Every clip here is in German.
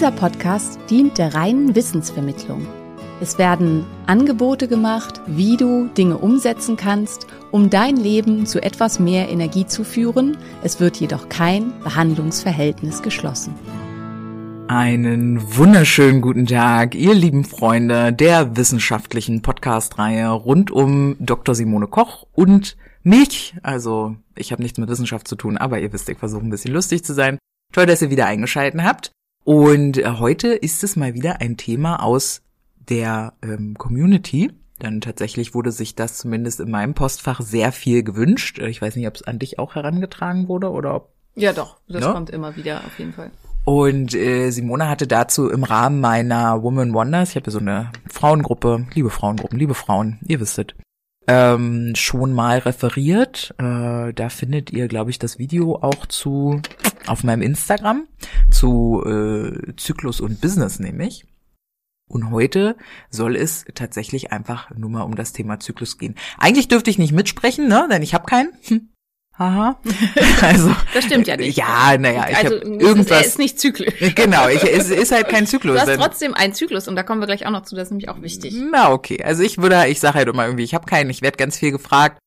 Dieser Podcast dient der reinen Wissensvermittlung. Es werden Angebote gemacht, wie du Dinge umsetzen kannst, um dein Leben zu etwas mehr Energie zu führen. Es wird jedoch kein Behandlungsverhältnis geschlossen. Einen wunderschönen guten Tag, ihr lieben Freunde der wissenschaftlichen Podcast-Reihe rund um Dr. Simone Koch und mich. Also, ich habe nichts mit Wissenschaft zu tun, aber ihr wisst, ich versuche ein bisschen lustig zu sein. Toll, dass ihr wieder eingeschalten habt. Und äh, heute ist es mal wieder ein Thema aus der ähm, Community. Denn tatsächlich wurde sich das zumindest in meinem Postfach sehr viel gewünscht. Äh, Ich weiß nicht, ob es an dich auch herangetragen wurde oder ob Ja, doch, das Ja? kommt immer wieder auf jeden Fall. und äh, Simone hatte dazu im Rahmen meiner Woman Wonders, ich habe ja so eine Frauengruppe, liebe Frauengruppen, liebe Frauen, ihr wisst es, ähm, schon mal referiert. Äh, da findet ihr, glaube ich, das Video auch zu auf meinem Instagram zu äh, Zyklus und Business nämlich. Und heute soll es tatsächlich einfach nur mal um das Thema Zyklus gehen. Eigentlich dürfte ich nicht mitsprechen, ne? Denn ich habe keinen. Hm. Haha. Also Das stimmt ja nicht. Ja, naja, ich also, hab es ist, er irgendwas. ist nicht zyklisch. Genau, ich, es ist halt kein Du Zyklus. hast denn- trotzdem einen Zyklus und da kommen wir gleich auch noch zu, das ist nämlich auch wichtig. Na, okay. Also ich würde, ich sage halt immer irgendwie, ich habe keinen, ich werde ganz viel gefragt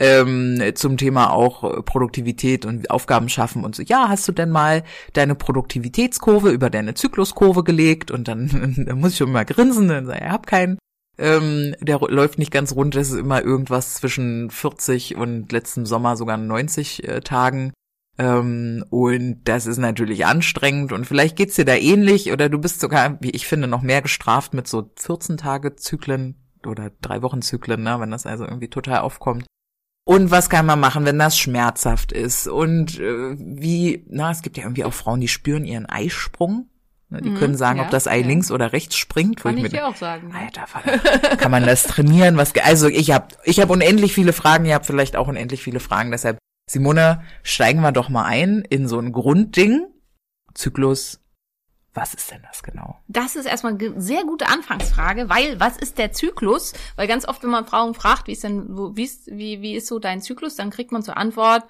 ähm, zum Thema auch äh, Produktivität und Aufgaben schaffen und so. Ja, hast du denn mal deine Produktivitätskurve über deine Zykluskurve gelegt? Und dann, dann muss ich schon mal grinsen und sagen, ich hab keinen. Ähm, der läuft nicht ganz rund, das ist immer irgendwas zwischen 40 und letztem Sommer sogar 90 äh, Tagen. Ähm, und das ist natürlich anstrengend und vielleicht geht's dir da ähnlich oder du bist sogar, wie ich finde, noch mehr gestraft mit so 14 Tage Zyklen oder drei Wochen Zyklen, ne, wenn das also irgendwie total aufkommt. Und was kann man machen, wenn das schmerzhaft ist? Und äh, wie, na, es gibt ja irgendwie auch Frauen, die spüren ihren Eisprung. Ne, die Mhm, können sagen, ja, ob das Ei ja. links oder rechts springt. Kann ich mir dir auch sagen. Alter, Vater, kann man das trainieren? Was, also ich habe ich hab unendlich viele Fragen, ihr habt vielleicht auch unendlich viele Fragen. Deshalb, Simone, steigen wir doch mal ein in so ein Grundding. Zyklus, was ist denn das genau? Das ist erstmal eine sehr gute Anfangsfrage, weil was ist der Zyklus? Weil ganz oft, wenn man Frauen fragt, wie ist denn, wo, wie ist, wie, wie ist so dein Zyklus, dann kriegt man zur Antwort,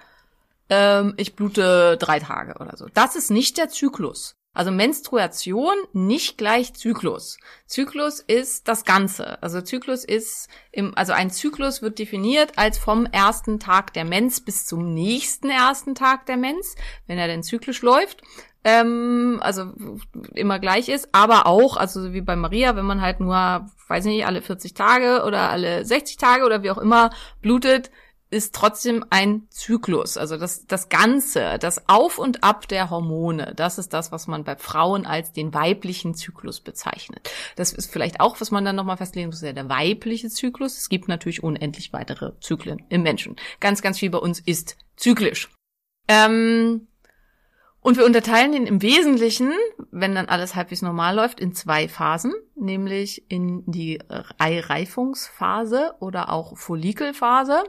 ähm, ich blute drei Tage oder so. Das ist nicht der Zyklus. Also Menstruation nicht gleich Zyklus. Zyklus ist das Ganze. Also Zyklus ist im, also ein Zyklus wird definiert als vom ersten Tag der Mens bis zum nächsten ersten Tag der Mens, wenn er denn zyklisch läuft ähm, also immer gleich ist, aber auch, also so wie bei Maria, wenn man halt nur, weiß nicht, alle 40 Tage oder alle 60 Tage oder wie auch immer blutet, ist trotzdem ein Zyklus. Also das, das Ganze, das Auf und Ab der Hormone, das ist das, was man bei Frauen als den weiblichen Zyklus bezeichnet. Das ist vielleicht auch, was man dann nochmal festlegen muss, ja der weibliche Zyklus. Es gibt natürlich unendlich weitere Zyklen im Menschen. Ganz, ganz viel bei uns ist zyklisch. Ähm, und wir unterteilen ihn im Wesentlichen, wenn dann alles halbwegs normal läuft, in zwei Phasen, nämlich in die Eireifungsphase oder auch Follikelphase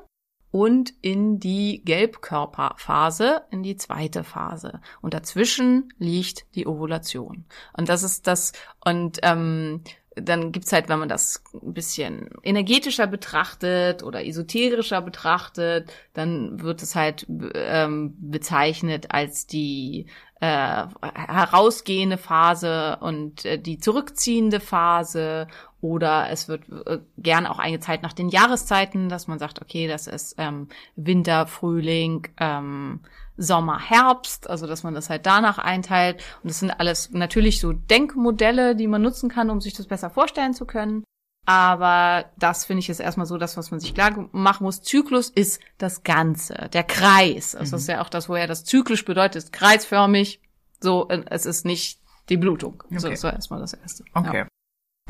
und in die Gelbkörperphase, in die zweite Phase. Und dazwischen liegt die Ovulation. Und das ist das, und ähm, dann gibt's halt, wenn man das ein bisschen energetischer betrachtet oder esoterischer betrachtet, dann wird es halt ähm, bezeichnet als die äh, herausgehende Phase und äh, die zurückziehende Phase. Oder es wird äh, gern auch eingezeigt nach den Jahreszeiten, dass man sagt, okay, das ist ähm, Winter, Frühling, ähm, Sommer, Herbst, also dass man das halt danach einteilt. Und das sind alles natürlich so Denkmodelle, die man nutzen kann, um sich das besser vorstellen zu können. Aber das finde ich ist erstmal so das, was man sich klar machen muss. Zyklus ist das Ganze, der Kreis. Also Das ist ja auch das, woher das zyklisch bedeutet, ist kreisförmig. So, äh, es ist nicht die Blutung. So, Okay. das war erstmal das Erste. Okay. Ja.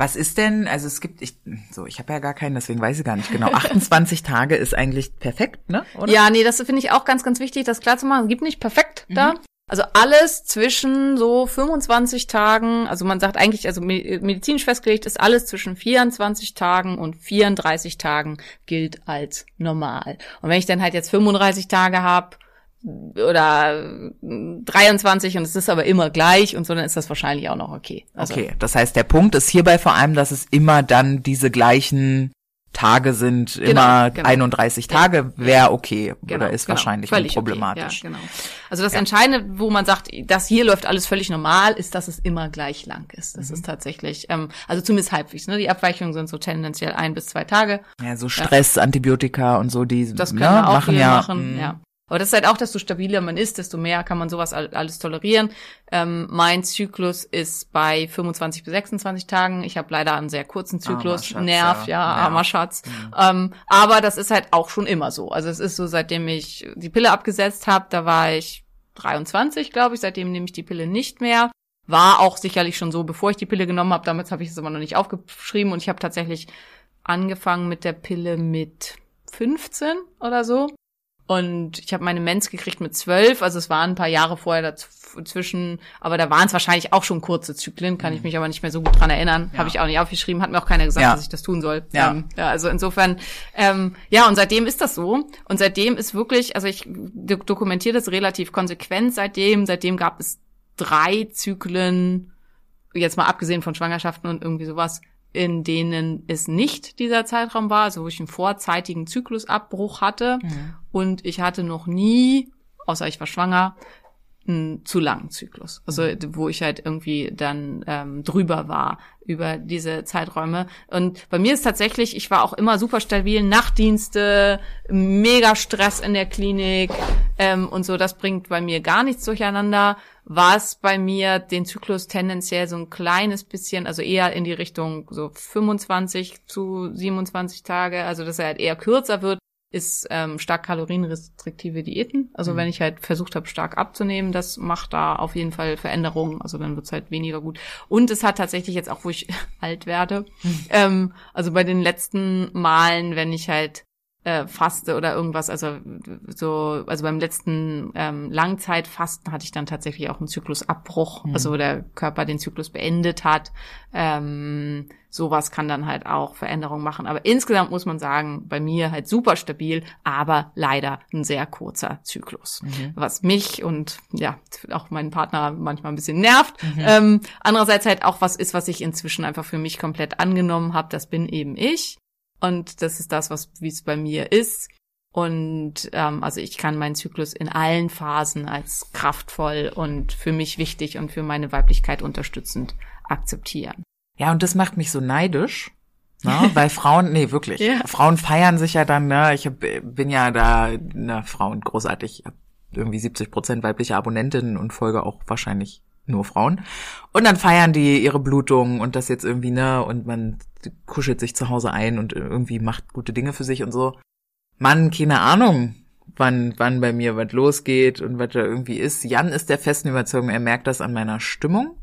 Was ist denn, also es gibt, ich, so, ich habe ja gar keinen, deswegen weiß ich gar nicht genau. 28 Tage ist eigentlich perfekt, ne? Oder? Ja, nee, das finde ich auch ganz, ganz wichtig, das klar zu machen. Es gibt nicht perfekt Mhm. da. Also alles zwischen so 25 Tagen, also man sagt eigentlich, also me- medizinisch festgelegt ist alles zwischen 24 Tagen und 34 Tagen gilt als normal. Und wenn ich dann halt jetzt 35 Tage habe oder 23 und es ist aber immer gleich und so, dann ist das wahrscheinlich auch noch okay. Also, Okay, das heißt, der Punkt ist hierbei vor allem, dass es immer dann diese gleichen Tage sind, immer genau. 31 Tage, wäre okay Genau, oder ist genau. wahrscheinlich Völlig unproblematisch. Okay. Ja, genau. Also das Entscheidende, wo man sagt, das hier läuft alles völlig normal, ist, dass es immer gleich lang ist. Mhm. Das ist tatsächlich, ähm, also zumindest halbwegs. Ne? Die Abweichungen sind so tendenziell ein bis zwei Tage. Ja, so Stress, Antibiotika und so, die Das können ne, auch machen ja, machen. mh, Ja. Aber das ist halt auch, desto stabiler man ist, desto mehr kann man sowas all- alles tolerieren. Ähm, mein Zyklus ist bei 25 bis 26 Tagen. Ich habe leider einen sehr kurzen Zyklus. Schatz, Nerv, ja. ja, armer Schatz. Ähm, aber das ist halt auch schon immer so. Also es ist so, seitdem ich die Pille abgesetzt habe, da war ich 23, glaube ich. Seitdem nehme ich die Pille nicht mehr. War auch sicherlich schon so, bevor ich die Pille genommen habe. Damals habe ich es aber noch nicht aufgeschrieben und ich habe tatsächlich angefangen mit der Pille mit 15 oder so. Und ich habe meine Mens gekriegt mit 12, also es waren ein paar Jahre vorher dazwischen, aber da waren es wahrscheinlich auch schon kurze Zyklen, kann ich mich aber nicht mehr so gut dran erinnern. Ja. Habe ich auch nicht aufgeschrieben, hat mir auch keiner gesagt, Ja. dass ich das tun soll. Ja. Ähm, ja also insofern, ähm, ja, und seitdem ist das so. Und seitdem ist wirklich, also ich do dokumentiere das relativ konsequent seitdem. Seitdem gab es drei Zyklen, jetzt mal abgesehen von Schwangerschaften und irgendwie sowas, in denen es nicht dieser Zeitraum war, also wo ich einen vorzeitigen Zyklusabbruch hatte. Und ich hatte noch nie, außer ich war schwanger, einen zu langen Zyklus. Also wo ich halt irgendwie dann ähm, drüber war über diese Zeiträume. Und bei mir ist tatsächlich, ich war auch immer super stabil, Nachtdienste, mega Stress in der Klinik ähm, und so, das bringt bei mir gar nichts durcheinander. Was bei mir den Zyklus tendenziell so ein kleines bisschen, also eher in die Richtung so 25 zu 27 Tage, also dass er halt eher kürzer wird, ist ähm, stark kalorienrestriktive Diäten. Also wenn ich halt versucht habe, stark abzunehmen, das macht da auf jeden Fall Veränderungen. Also dann wird's halt weniger gut. Und es hat tatsächlich jetzt auch, wo ich alt werde, ähm, also bei den letzten Malen, wenn ich halt äh, faste oder irgendwas, also so, also beim letzten ähm, Langzeitfasten hatte ich dann tatsächlich auch einen Zyklusabbruch, also wo der Körper den Zyklus beendet hat. Ähm, sowas kann dann halt auch Veränderungen machen. Aber insgesamt muss man sagen, bei mir halt super stabil, aber leider ein sehr kurzer Zyklus. Was mich und ja, auch meinen Partner manchmal ein bisschen nervt. Ähm, andererseits halt auch was ist, was ich inzwischen einfach für mich komplett angenommen habe. Das bin eben ich. Und das ist das, was wie es bei mir ist. Und ähm, also ich kann meinen Zyklus in allen Phasen als kraftvoll und für mich wichtig und für meine Weiblichkeit unterstützend akzeptieren. Ja, und das macht mich so neidisch. Ne? Weil Frauen, nee, wirklich. Ja. Frauen feiern sich ja dann, ne? Ich hab, bin ja da, ne, Frauen großartig. Ich hab irgendwie 70 Prozent weibliche Abonnentinnen und folge auch wahrscheinlich nur Frauen. Und dann feiern die ihre Blutung und das jetzt irgendwie, ne? Und man kuschelt sich zu Hause ein und irgendwie macht gute Dinge für sich und so. Mann, keine Ahnung, wann, wann bei mir was losgeht und was da irgendwie ist. Jan ist der festen Überzeugung, er merkt das an meiner Stimmung.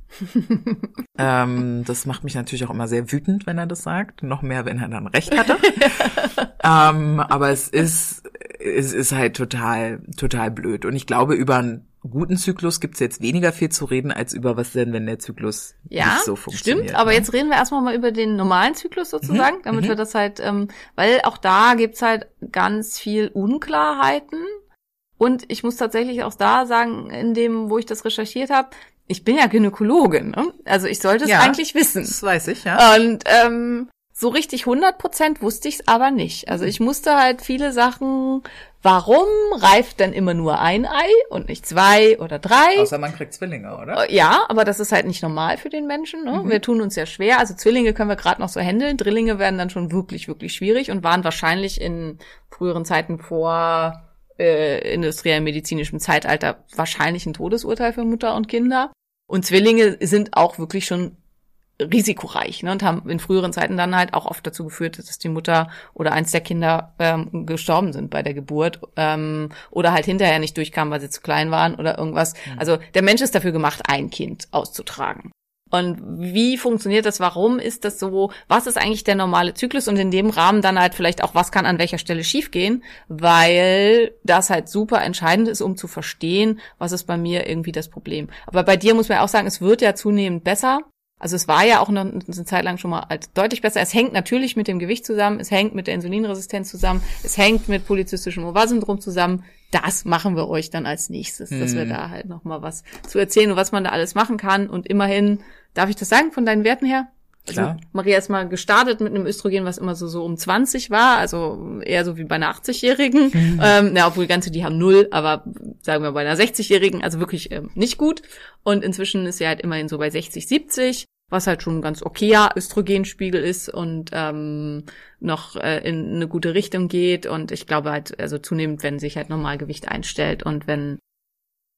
ähm, das macht mich natürlich auch immer sehr wütend, wenn er das sagt. Noch mehr, wenn er dann recht hatte. ähm, aber es ist, es ist halt total, total blöd. Und ich glaube, über einen guten Zyklus gibt's jetzt weniger viel zu reden, als über was denn, wenn der Zyklus Ja, nicht so funktioniert. stimmt. Aber ne? jetzt reden wir erstmal mal über den normalen Zyklus sozusagen, damit mhm. wir das halt, ähm, weil auch da gibt's halt ganz viel Unklarheiten. Und ich muss tatsächlich auch da sagen, in dem, wo ich das recherchiert habe, ich bin ja Gynäkologin, ne? Also ich sollte es Ja. eigentlich wissen. Das weiß ich, ja. Und ähm, so richtig 100 Prozent wusste ich es aber nicht. Also ich musste halt viele Sachen, warum reift denn immer nur ein Ei und nicht zwei oder drei? Außer man kriegt Zwillinge, oder? Äh, Ja, aber das ist halt nicht normal für den Menschen. Ne? Wir tun uns ja schwer. Also Zwillinge können wir gerade noch so handeln. Drillinge werden dann schon wirklich, wirklich schwierig und waren wahrscheinlich in früheren Zeiten vor äh, industriell medizinischem Zeitalter wahrscheinlich ein Todesurteil für Mutter und Kinder. Und Zwillinge sind auch wirklich schon risikoreich ne, und haben in früheren Zeiten dann halt auch oft dazu geführt, dass die Mutter oder eins der Kinder ähm, gestorben sind bei der Geburt ähm, oder halt hinterher nicht durchkamen, weil sie zu klein waren oder irgendwas. Also der Mensch ist dafür gemacht, ein Kind auszutragen. Und wie funktioniert das? Warum ist das so? Was ist eigentlich der normale Zyklus? Und in dem Rahmen dann halt vielleicht auch, was kann an welcher Stelle schiefgehen? Weil das halt super entscheidend ist, um zu verstehen, was ist bei mir irgendwie das Problem. Aber bei dir muss man auch sagen, es wird ja zunehmend besser. Also es war ja auch noch eine Zeit lang schon mal als deutlich besser. Es hängt natürlich mit dem Gewicht zusammen, es hängt mit der Insulinresistenz zusammen, es hängt mit polyzystischem Ovarsyndrom zusammen. Das machen wir euch dann als nächstes, dass wir Mhm. da halt noch mal was zu erzählen und was man da alles machen kann. Und immerhin, darf ich das sagen von deinen Werten her? Klar. Also Maria ist mal gestartet mit einem Östrogen, was immer so, so um 20 war, also eher so wie bei einer 80-Jährigen. Mhm. Ähm, na, obwohl ganze, die haben null, aber sagen wir bei einer 60-Jährigen, also wirklich ähm, nicht gut. Und inzwischen ist sie halt immerhin so bei 60, 70, was halt schon ein ganz okayer Östrogenspiegel ist und ähm, noch äh, in eine gute Richtung geht. Und ich glaube halt, also zunehmend, wenn sich halt Normalgewicht einstellt und wenn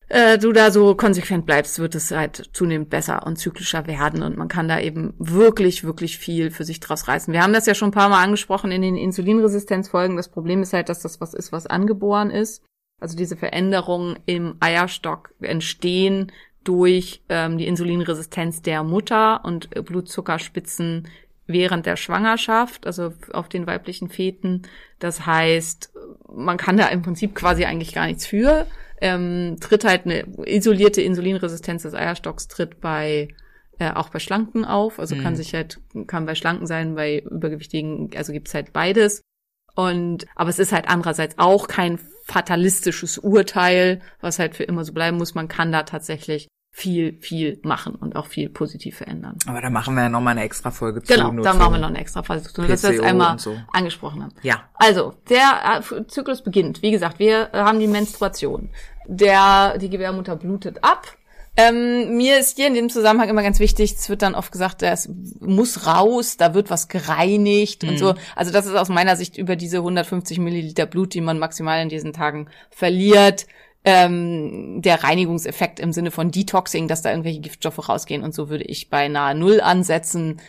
äh, du da so konsequent bleibst, wird es halt zunehmend besser und zyklischer werden und man kann da eben wirklich, wirklich viel für sich draus reißen. Wir haben das ja schon ein paar Mal angesprochen in den Insulinresistenzfolgen. Das Problem ist halt, dass das was ist, was angeboren ist. Also diese Veränderungen im Eierstock entstehen durch ähm, die Insulinresistenz der Mutter und Blutzuckerspitzen während der Schwangerschaft, also auf den weiblichen Feten. Das heißt, man kann da im Prinzip quasi eigentlich gar nichts für. Ähm, tritt halt eine isolierte Insulinresistenz des Eierstocks tritt bei äh, auch bei Schlanken auf, also kann sich halt kann bei Schlanken sein, bei übergewichtigen, also gibt's halt beides. Und aber es ist halt andererseits auch kein fatalistisches Urteil, was halt für immer so bleiben muss. Man kann da tatsächlich viel, viel machen und auch viel positiv verändern. Aber da machen wir ja nochmal eine extra Folge zu. Genau, da machen wir noch eine extra Phase zu, dass wir das einmal so. angesprochen haben. Ja. Also, der äh, Zyklus beginnt. Wie gesagt, wir haben die Menstruation. Der, die Gebärmutter blutet ab. Ähm, mir ist hier in dem Zusammenhang immer ganz wichtig, es wird dann oft gesagt, es muss raus, da wird was gereinigt und so. Also das ist aus meiner Sicht über diese 150 Milliliter Blut, die man maximal in diesen Tagen verliert, ähm, der Reinigungseffekt im Sinne von Detoxing, dass da irgendwelche Giftstoffe rausgehen und so würde ich beinahe null ansetzen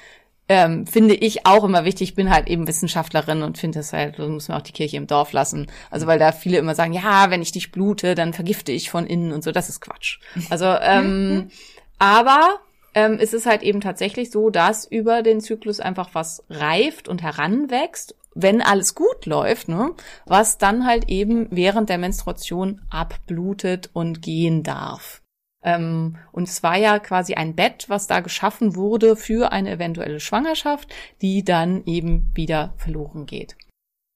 ähm, finde ich auch immer wichtig. Ich bin halt eben Wissenschaftlerin und finde es halt, da muss man auch die Kirche im Dorf lassen. Also weil da viele immer sagen, ja, wenn ich dich blute, dann vergifte ich von innen und so. Das ist Quatsch. Also, ähm, aber ähm, es ist halt eben tatsächlich so, dass über den Zyklus einfach was reift und heranwächst, wenn alles gut läuft, ne, was dann halt eben während der Menstruation abblutet und gehen darf. Ähm, und es war ja quasi ein Bett, was da geschaffen wurde für eine eventuelle Schwangerschaft, die dann eben wieder verloren geht.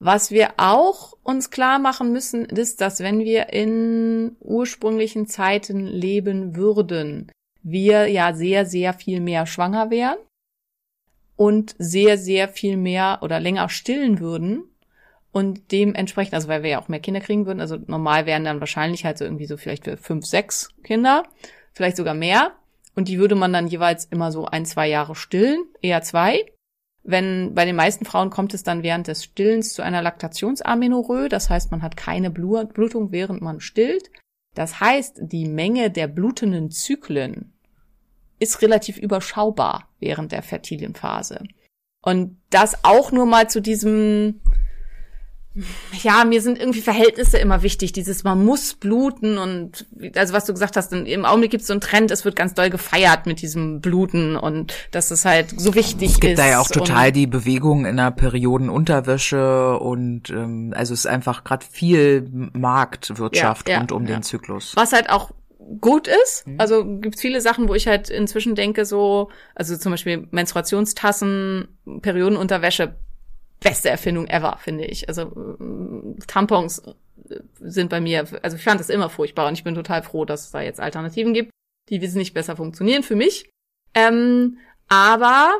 Was wir auch uns klar machen müssen, ist, dass wenn wir in ursprünglichen Zeiten leben würden, wir ja sehr, sehr viel mehr schwanger wären und sehr, sehr viel mehr oder länger stillen würden und dementsprechend, also weil wir ja auch mehr Kinder kriegen würden, also normal wären dann wahrscheinlich halt so irgendwie so vielleicht für fünf, sechs Kinder, vielleicht sogar mehr. Und die würde man dann jeweils immer so ein, zwei Jahre stillen, eher zwei. Wenn bei den meisten Frauen kommt es dann während des Stillens zu einer Laktationsamenorrhoe, das heißt, man hat keine Blu- Blutung, während man stillt. Das heißt, die Menge der blutenden Zyklen ist relativ überschaubar während der fertilen Phase. Und das auch nur mal zu diesem, ja, mir sind irgendwie Verhältnisse immer wichtig. Dieses, man muss bluten und, also was du gesagt hast, im Augenblick gibt es so einen Trend, es wird ganz doll gefeiert mit diesem Bluten und dass es halt so wichtig Es gibt ist. da ja auch total die Bewegung in der Periodenunterwäsche und ähm, also es ist einfach gerade viel Marktwirtschaft Ja, ja, rund um ja. den Zyklus. Was halt auch gut ist. Mhm. Also gibt viele Sachen, wo ich halt inzwischen denke, so, also zum Beispiel Menstruationstassen, Periodenunterwäsche, beste Erfindung ever, finde ich. Also mm, Tampons äh, sind bei mir, also ich fand das immer furchtbar und ich bin total froh, dass es da jetzt Alternativen gibt, die wesentlich besser funktionieren für mich. Ähm, aber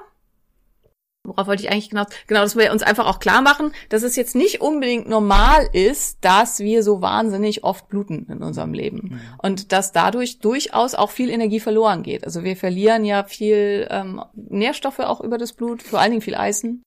Worauf wollte ich eigentlich genau? Genau, dass wir uns einfach auch klar machen, dass es jetzt nicht unbedingt normal ist, dass wir so wahnsinnig oft bluten in unserem Leben. Und dass dadurch durchaus auch viel Energie verloren geht. Also wir verlieren ja viel ähm, Nährstoffe auch über das Blut, vor allen Dingen viel Eisen.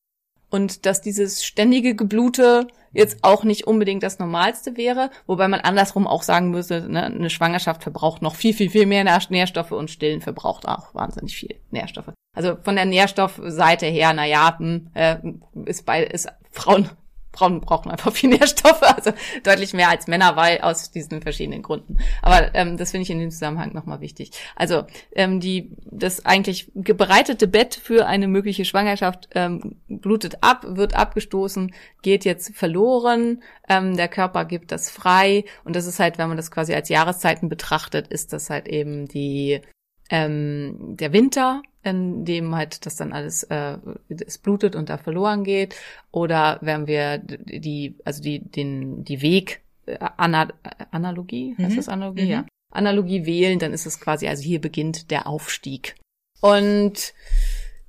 Und dass dieses ständige Geblute jetzt auch nicht unbedingt das Normalste wäre, wobei man andersrum auch sagen müsste, ne, eine Schwangerschaft verbraucht noch viel, viel, viel mehr Nähr- Nährstoffe und Stillen verbraucht auch wahnsinnig viel Nährstoffe. Also von der Nährstoffseite her, na ja, hm, äh, ist bei ist Frauen Frauen brauchen einfach viel Nährstoffe, also deutlich mehr als Männer, weil aus diesen verschiedenen Gründen. Aber ähm, das finde ich in dem Zusammenhang nochmal wichtig. Also ähm, die das eigentlich bereitete Bett für eine mögliche Schwangerschaft ähm, blutet ab, wird abgestoßen, geht jetzt verloren. Ähm, der Körper gibt das frei und das ist halt, wenn man das quasi als Jahreszeiten betrachtet, ist das halt eben die ähm, der Winter, in dem halt das dann alles äh, es blutet und da verloren geht, oder wenn wir die also die den die Weg äh, Ana Analogie heißt Mhm. das Analogie Mhm. ja Analogie wählen, dann ist es quasi also hier beginnt der Aufstieg und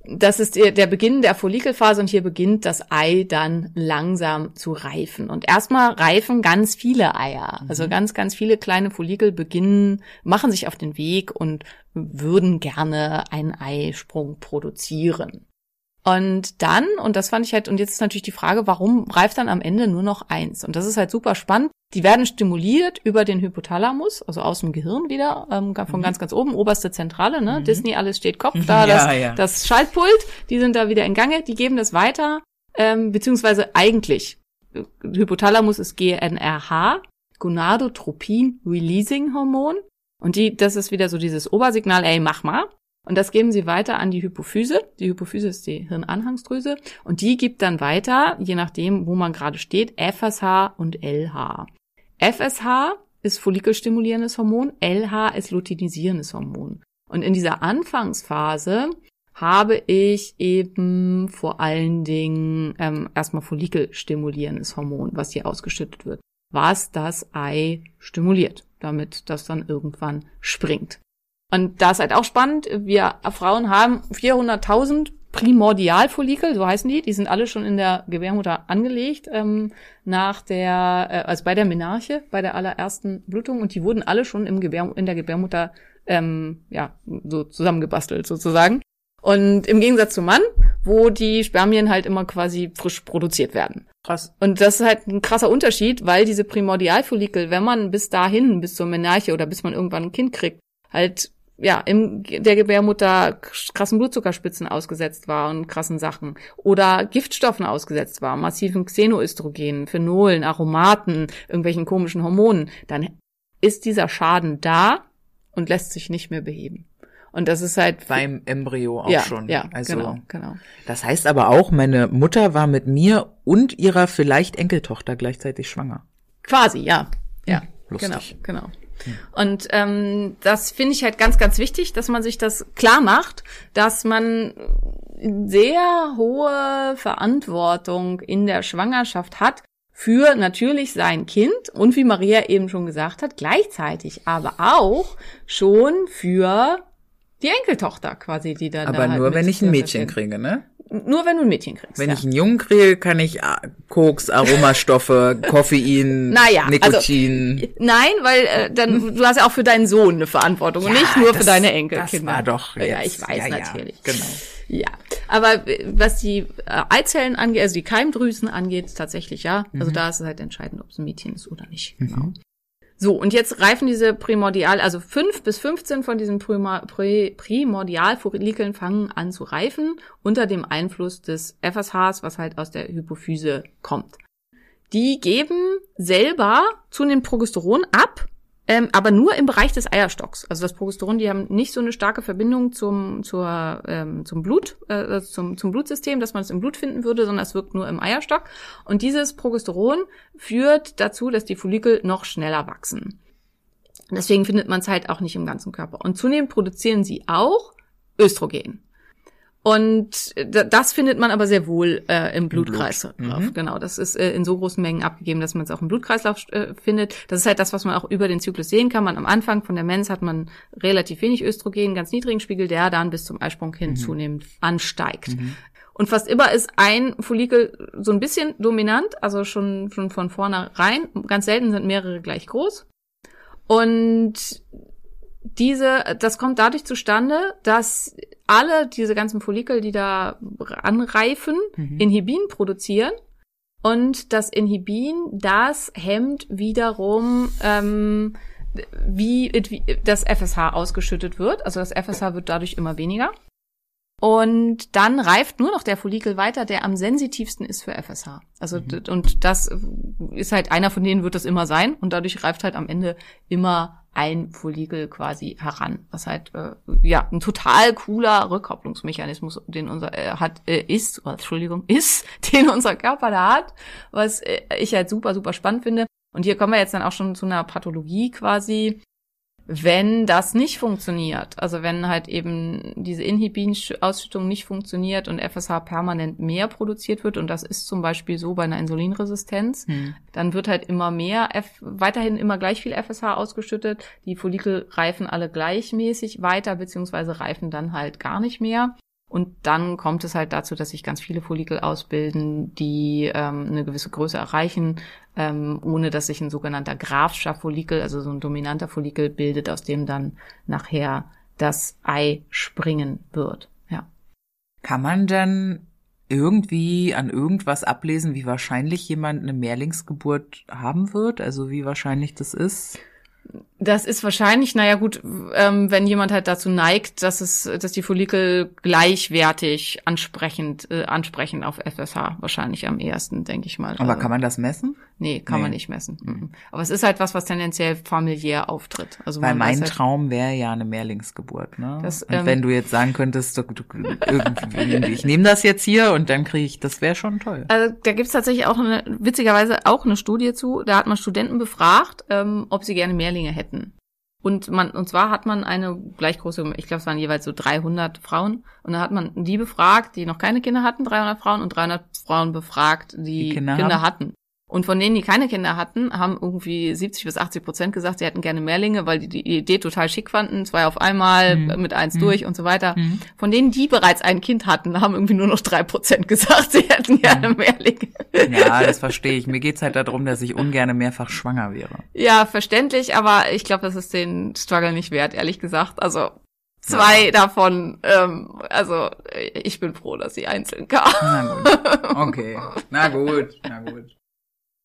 das ist der der Beginn der Follikelphase und hier beginnt das Ei dann langsam zu reifen. Und erstmal reifen ganz viele Eier. Also ganz, ganz viele kleine Follikel beginnen, machen sich auf den Weg und würden gerne einen Eisprung produzieren. Und dann, und das fand ich halt, und jetzt ist natürlich die Frage, warum reift dann am Ende nur noch eins? Und das ist halt super spannend. Die werden stimuliert über den Hypothalamus, also aus dem Gehirn wieder, ähm, von ganz, ganz oben, oberste Zentrale, ne? Disney, alles steht Kopf, da Ja, das, ja. das Schaltpult, die sind da wieder in Gange, die geben das weiter, ähm, beziehungsweise eigentlich, äh, Hypothalamus ist GNRH, Gonadotropin Releasing Hormon, und die, das ist wieder so dieses Obersignal, ey, mach mal. Und das geben sie weiter an die Hypophyse. Die Hypophyse ist die Hirnanhangsdrüse. Und die gibt dann weiter, je nachdem, wo man gerade steht, FSH und LH. FSH ist follikelstimulierendes Hormon, LH ist luteinisierendes Hormon. Und in dieser Anfangsphase habe ich eben vor allen Dingen ähm, erstmal follikelstimulierendes Hormon, was hier ausgeschüttet wird, was das Ei stimuliert, damit das dann irgendwann springt. Und da ist halt auch spannend, wir Frauen haben 400.000 Primordialfollikel, so heißen die, die sind alle schon in der Gebärmutter angelegt, ähm, nach der, äh, also bei der Menarche, bei der allerersten Blutung, und die wurden alle schon im Gebär, in der Gebärmutter, ähm, ja, so zusammengebastelt sozusagen. Und im Gegensatz zum Mann, wo die Spermien halt immer quasi frisch produziert werden. Krass. Und das ist halt ein krasser Unterschied, weil diese Primordialfollikel, wenn man bis dahin, bis zur Menarche oder bis man irgendwann ein Kind kriegt, halt ja in der Gebärmutter krassen Blutzuckerspitzen ausgesetzt war und krassen Sachen oder Giftstoffen ausgesetzt war, massiven Xenoöstrogenen, Phenolen, Aromaten, irgendwelchen komischen Hormonen, dann ist dieser Schaden da und lässt sich nicht mehr beheben. Und das ist halt Beim Embryo auch ja, schon. ja, also, genau, genau. Das heißt aber auch, meine Mutter war mit mir und ihrer vielleicht Enkeltochter gleichzeitig schwanger. Quasi, ja. Ja, lustig. genau, genau. Und ähm, das finde ich halt ganz, ganz wichtig, dass man sich das klar macht, dass man sehr hohe Verantwortung in der Schwangerschaft hat für natürlich sein Kind und wie Maria eben schon gesagt hat, gleichzeitig aber auch schon für die Enkeltochter quasi, die dann Aber da halt nur, mit wenn ich ein Mädchen kriege, ne? Nur wenn du ein Mädchen kriegst. Wenn ja. ich einen Jungen kriege, kann ich ah, Koks, Aromastoffe, Koffein, Naja, also- Nikotin. Nein, weil äh, dann du hast ja auch für deinen Sohn eine Verantwortung und nicht nur für das- deine Enkelkinder. Das war doch Ja, jetzt, ich weiß ja, ja, natürlich. Genau. Ja, aber äh, was die äh, Eizellen angeht, also die Keimdrüsen angeht, tatsächlich ja. Mhm. Also da ist es halt entscheidend, ob es ein Mädchen ist oder nicht. Genau. So, und jetzt reifen diese Primordial, also fünf bis 15 von diesen Prima, fangen an zu reifen unter dem Einfluss des FSHs, was halt aus der Hypophyse kommt. Die geben selber zunehmend Progesteron ab, ähm, aber nur im Bereich des Eierstocks. Also das Progesteron, die haben nicht so eine starke Verbindung zum, zur, ähm, zum Blut, äh, also zum, zum Blutsystem, dass man es im Blut finden würde, sondern es wirkt nur im Eierstock. Und dieses Progesteron führt dazu, dass die Follikel noch schneller wachsen. Deswegen findet man es halt auch nicht im ganzen Körper. Und zunehmend produzieren sie auch Östrogen. Und d- das findet man aber sehr wohl äh, im Blutkreislauf. Mhm. Genau, das ist äh, in so großen Mengen abgegeben, dass man es auch im Blutkreislauf äh, findet. Das ist halt das, was man auch über den Zyklus sehen kann. Man am Anfang von der Mens hat man relativ wenig Östrogen, ganz niedrigen Spiegel, der dann bis zum Eisprung hin zunehmend ansteigt. Und fast immer ist ein Follikel so ein bisschen dominant, also schon, schon von vornherein. Ganz selten sind mehrere gleich groß. Und diese, das kommt dadurch zustande, dass alle diese ganzen Follikel, die da anreifen, Inhibin produzieren, Und das Inhibin, das hemmt wiederum, ähm, wie, wie das FSH ausgeschüttet wird. Also das FSH wird dadurch immer weniger. Und dann reift nur noch der Follikel weiter, der am sensitivsten ist für FSH. Also Mhm. und das ist halt einer von denen wird das immer sein und dadurch reift halt am Ende immer ein Follikel quasi heran, was halt äh, ja ein total cooler Rückkopplungsmechanismus, den unser äh, hat äh, ist, oh, Entschuldigung, ist, den unser Körper da hat, was äh, ich halt super super spannend finde. Und hier kommen wir jetzt dann auch schon zu einer Pathologie quasi, wenn das nicht funktioniert, also wenn halt eben diese Inhibin-Ausschüttung nicht funktioniert und FSH permanent mehr produziert wird, und das ist zum Beispiel so bei einer Insulinresistenz, Hm. dann wird halt immer mehr, F weiterhin immer gleich viel FSH ausgeschüttet. Die Follikel reifen alle gleichmäßig weiter, beziehungsweise reifen dann halt gar nicht mehr. Und dann kommt es halt dazu, dass sich ganz viele Follikel ausbilden, die ähm, eine gewisse Größe erreichen, ähm, ohne dass sich ein sogenannter Grafscher Follikel, also so ein dominanter Follikel bildet, aus dem dann nachher das Ei springen wird. Ja. Kann man dann irgendwie an irgendwas ablesen, wie wahrscheinlich jemand eine Mehrlingsgeburt haben wird? Also wie wahrscheinlich das ist? Das ist wahrscheinlich, naja gut, ähm, wenn jemand halt dazu neigt, dass es, dass die Follikel gleichwertig ansprechend, äh, ansprechen auf FSH, wahrscheinlich am ehesten, denke ich mal. Aber Also, kann man das messen? Nee, kann man Nee. nicht messen. Mhm. Aber es ist halt was, was tendenziell familiär auftritt. Also Weil man mein halt, Traum wäre ja eine Mehrlingsgeburt, ne? Das, und ähm, wenn du jetzt sagen könntest, du, du, irgendwie, ich nehme das jetzt hier und dann kriege ich, das wäre schon toll. Also da gibt's tatsächlich auch eine, witzigerweise auch eine Studie zu. Da hat man Studenten befragt, ähm, ob sie gerne Mehrlinge hätten. Und man, und zwar hat man eine gleich große, ich glaube, es waren jeweils so 300 Frauen. Und da hat man die befragt, die noch keine Kinder hatten, 300 Frauen, und 300 Frauen befragt, die, Die Kinder Kinder, hatten. Und von denen, die keine Kinder hatten, haben irgendwie 70 bis 80 Prozent gesagt, sie hätten gerne Mehrlinge, weil die die Idee total schick fanden, zwei auf einmal, Mhm. mit eins Mhm. durch und so weiter. Mhm. Von denen, die bereits ein Kind hatten, haben irgendwie nur noch drei Prozent gesagt, sie hätten gerne Mehrlinge. Ja, das verstehe ich. Mir geht's halt darum, dass ich ungerne mehrfach schwanger wäre. Ja, verständlich, aber ich glaube, das ist den Struggle nicht wert, ehrlich gesagt. Also zwei davon, ähm, also ich bin froh, dass sie einzeln kam. Na gut. Okay. Na gut. Na gut.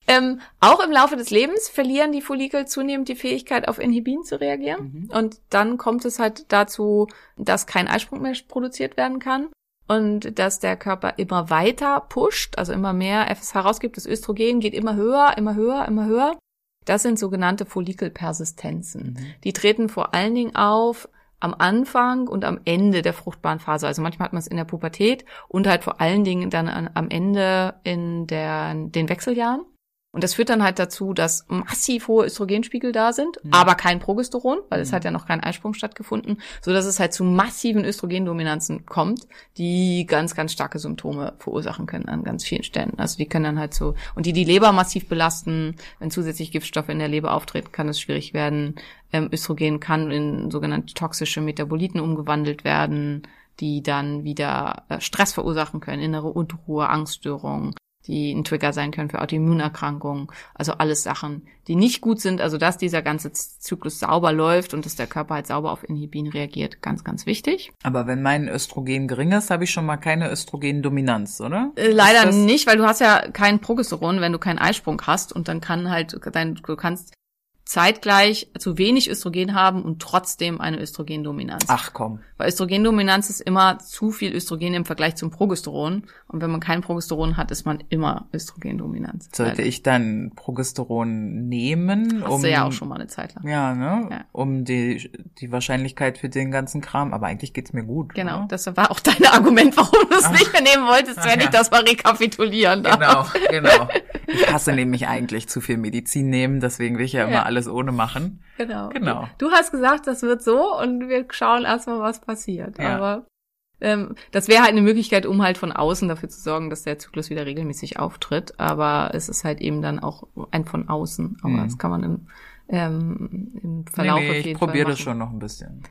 Ähm, auch im Laufe des Lebens verlieren die Follikel zunehmend die Fähigkeit, auf Inhibin zu reagieren. Und dann kommt es halt dazu, dass kein Eisprung mehr produziert werden kann. Und dass der Körper immer weiter pusht, also immer mehr FSH rausgibt. Das Östrogen geht immer höher, immer höher, immer höher. Das sind sogenannte Follikelpersistenzen. Die treten vor allen Dingen auf am Anfang und am Ende der fruchtbaren Phase. Also manchmal hat man es in der Pubertät und halt vor allen Dingen dann an, am Ende in der, den Wechseljahren. Und das führt dann halt dazu, dass massiv hohe Östrogenspiegel da sind, aber kein Progesteron, weil es hat ja noch kein Eisprung stattgefunden, so dass es halt zu massiven Östrogendominanzen kommt, die ganz, ganz starke Symptome verursachen können an ganz vielen Stellen. Also die können dann halt so, und die die Leber massiv belasten, wenn zusätzlich Giftstoffe in der Leber auftreten, kann es schwierig werden. Ähm, Östrogen kann in sogenannte toxische Metaboliten umgewandelt werden, die dann wieder äh, Stress verursachen können, innere Unruhe, Angststörungen, die ein Trigger sein können für Autoimmunerkrankungen. Also alles Sachen, die nicht gut sind. Also dass dieser ganze Zyklus sauber läuft und dass der Körper halt sauber auf Inhibin reagiert, ganz, ganz wichtig. Aber wenn mein Östrogen gering ist, habe ich schon mal keine Östrogendominanz, oder? Äh, leider nicht, weil du hast ja kein Progesteron, wenn du keinen Eisprung hast und dann kann halt dein, du kannst zeitgleich zu wenig Östrogen haben und trotzdem eine Östrogendominanz. Ach komm. Weil Östrogendominanz ist immer zu viel Östrogen im Vergleich zum Progesteron. Und wenn man kein Progesteron hat, ist man immer Östrogendominanz. Sollte Leider. ich dann Progesteron nehmen, Hast um du ja auch schon mal eine Zeit lang. Ja, ne? Ja. Um die, die Wahrscheinlichkeit für den ganzen Kram. Aber eigentlich geht's mir gut. Genau, Ne? das war auch dein Argument, warum du es nicht mehr nehmen wolltest, Ach wenn ja. ich das mal rekapitulieren darf. Genau, genau. Ich hasse nämlich eigentlich zu viel Medizin nehmen, deswegen will ich ja immer Ja. alles ohne machen. Genau. Genau. Du hast gesagt, das wird so und wir schauen erstmal, was passiert. Ja. Aber ähm, das wäre halt eine Möglichkeit, um halt von außen dafür zu sorgen, dass der Zyklus wieder regelmäßig auftritt. Aber es ist halt eben dann auch ein von außen. Aber Mhm. das kann man im, ähm, im Verlauf nee, auf nee, jeden ich probiere das schon noch ein bisschen.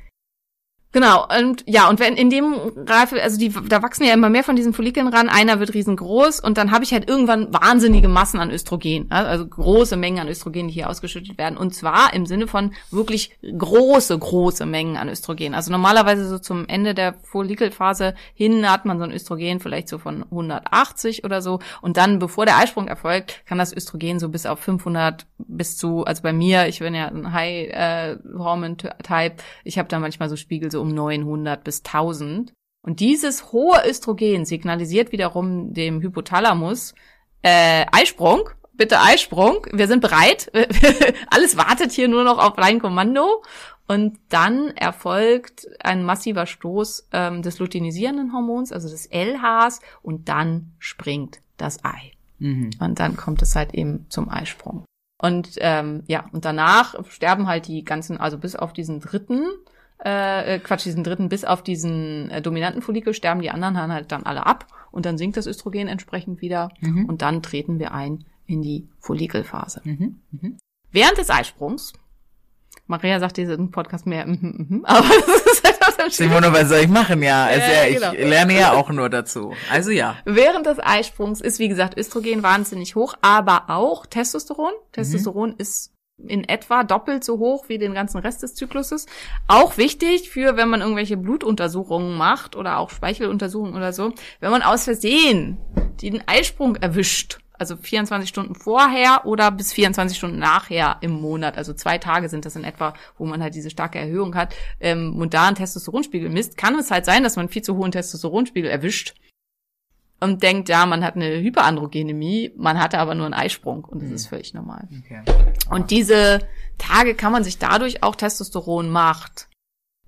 Genau, und ja, und wenn in dem Reife, also die, da wachsen ja immer mehr von diesen Follikeln ran, einer wird riesengroß und dann habe ich halt irgendwann wahnsinnige Massen an Östrogen, also große Mengen an Östrogen, die hier ausgeschüttet werden. Und zwar im Sinne von wirklich große, große Mengen an Östrogen. Also normalerweise so zum Ende der Follikelphase hin hat man so ein Östrogen vielleicht so von 180 oder so. Und dann, bevor der Eisprung erfolgt, kann das Östrogen so bis auf 500 bis zu, also bei mir, ich bin ja ein High-Hormone-Type, ich habe da manchmal so Spiegel so um 900 bis 1000. Und dieses hohe Östrogen signalisiert wiederum dem Hypothalamus, äh, Eisprung, bitte Eisprung, wir sind bereit, alles wartet hier nur noch auf dein Kommando. Und dann erfolgt ein massiver Stoß ähm, des luteinisierenden Hormons, also des LHs, und dann springt das Ei. Mhm. Und dann kommt es halt eben zum Eisprung. Und ähm, ja, und danach sterben halt die ganzen, also bis auf diesen dritten, äh, äh, Quatsch, diesen dritten, bis auf diesen äh, dominanten Follikel sterben die anderen halt dann alle ab und dann sinkt das Östrogen entsprechend wieder Mhm. und dann treten wir ein in die Follikelphase. Mhm. Mhm. Während des Eisprungs, Maria sagt diesen Podcast mehr, mhm, mhm, aber das ist halt auch das Simone, was soll ich machen? Ja, also Ja, ja, genau. ich lerne ja auch nur dazu. Also ja. Während des Eisprungs ist, wie gesagt, Östrogen wahnsinnig hoch, aber auch Testosteron. Testosteron ist in etwa doppelt so hoch wie den ganzen Rest des Zykluses. Auch wichtig für, wenn man irgendwelche Blutuntersuchungen macht oder auch Speicheluntersuchungen oder so. Wenn man aus Versehen den Eisprung erwischt, also 24 Stunden vorher oder bis 24 Stunden nachher im Monat, also zwei Tage sind das in etwa, wo man halt diese starke Erhöhung hat, ähm, und da einen Testosteronspiegel misst, kann es halt sein, dass man viel zu hohen Testosteronspiegel erwischt und denkt, ja, man hat eine Hyperandrogenemie, man hatte aber nur einen Eisprung und das ist völlig normal. Okay. Und diese Tage kann man sich dadurch auch Testosteron macht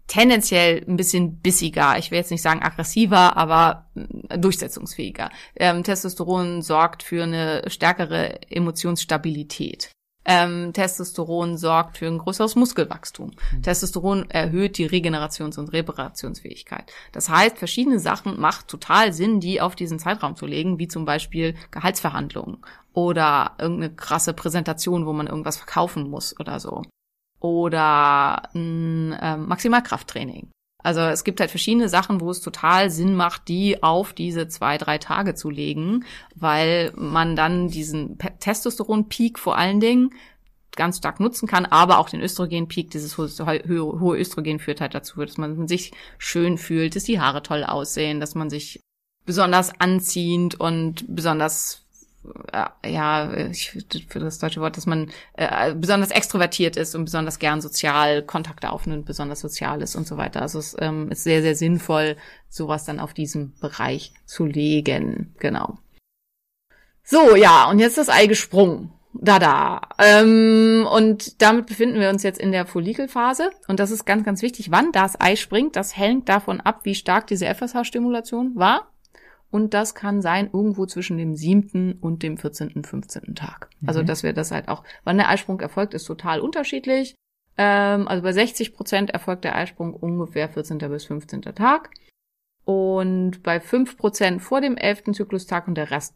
tendenziell ein bisschen bissiger. Ich will jetzt nicht sagen aggressiver, aber äh, durchsetzungsfähiger. Ähm, Testosteron sorgt für eine stärkere Emotionsstabilität. Ähm, Testosteron sorgt für ein größeres Muskelwachstum. Testosteron erhöht die Regenerations- und Reparationsfähigkeit. Das heißt, verschiedene Sachen macht total Sinn, die auf diesen Zeitraum zu legen, wie zum Beispiel Gehaltsverhandlungen oder irgendeine krasse Präsentation, wo man irgendwas verkaufen muss oder so. Oder ein ähm, Maximalkrafttraining. Also es gibt halt verschiedene Sachen, wo es total Sinn macht, die auf diese zwei, drei Tage zu legen, weil man dann diesen Pe- Testosteron-Peak vor allen Dingen ganz stark nutzen kann, aber auch den Östrogen-Peak, dieses hohe, Östrogen führt halt dazu, dass man sich schön fühlt, dass die Haare toll aussehen, dass man sich besonders anziehend und besonders ja, ich, für das deutsche Wort, dass man äh, besonders extrovertiert ist und besonders gern sozial Kontakte aufnimmt, besonders sozial ist und so weiter. Also es ähm, ist sehr, sehr sinnvoll, sowas dann auf diesem Bereich zu legen. Genau. So, ja, und jetzt das Ei gesprungen. Da, da. Ähm, und damit befinden wir uns jetzt in der Follikelphase. Und das ist ganz, ganz wichtig. Wann das Ei springt, das hängt davon ab, wie stark diese FSH-Stimulation war. Und das kann sein irgendwo zwischen dem siebten und dem 14., 15. Tag. Also, dass wir das halt auch, wann der Eisprung erfolgt, ist total unterschiedlich. Ähm, also bei 60 Prozent erfolgt der Eisprung ungefähr 14. bis 15. Tag. Und bei 5 Prozent vor dem 11. Zyklustag und der Rest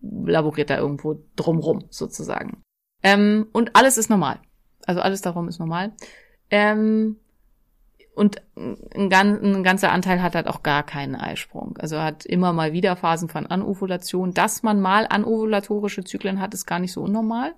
laboriert da irgendwo drumrum, sozusagen. Ähm, und alles ist normal. Also alles darum ist normal. Ähm, und ein, ein ganzer Anteil hat halt auch gar keinen Eisprung. Also hat immer mal wieder Phasen von Anovulation. Dass man mal anovulatorische Zyklen hat, ist gar nicht so unnormal.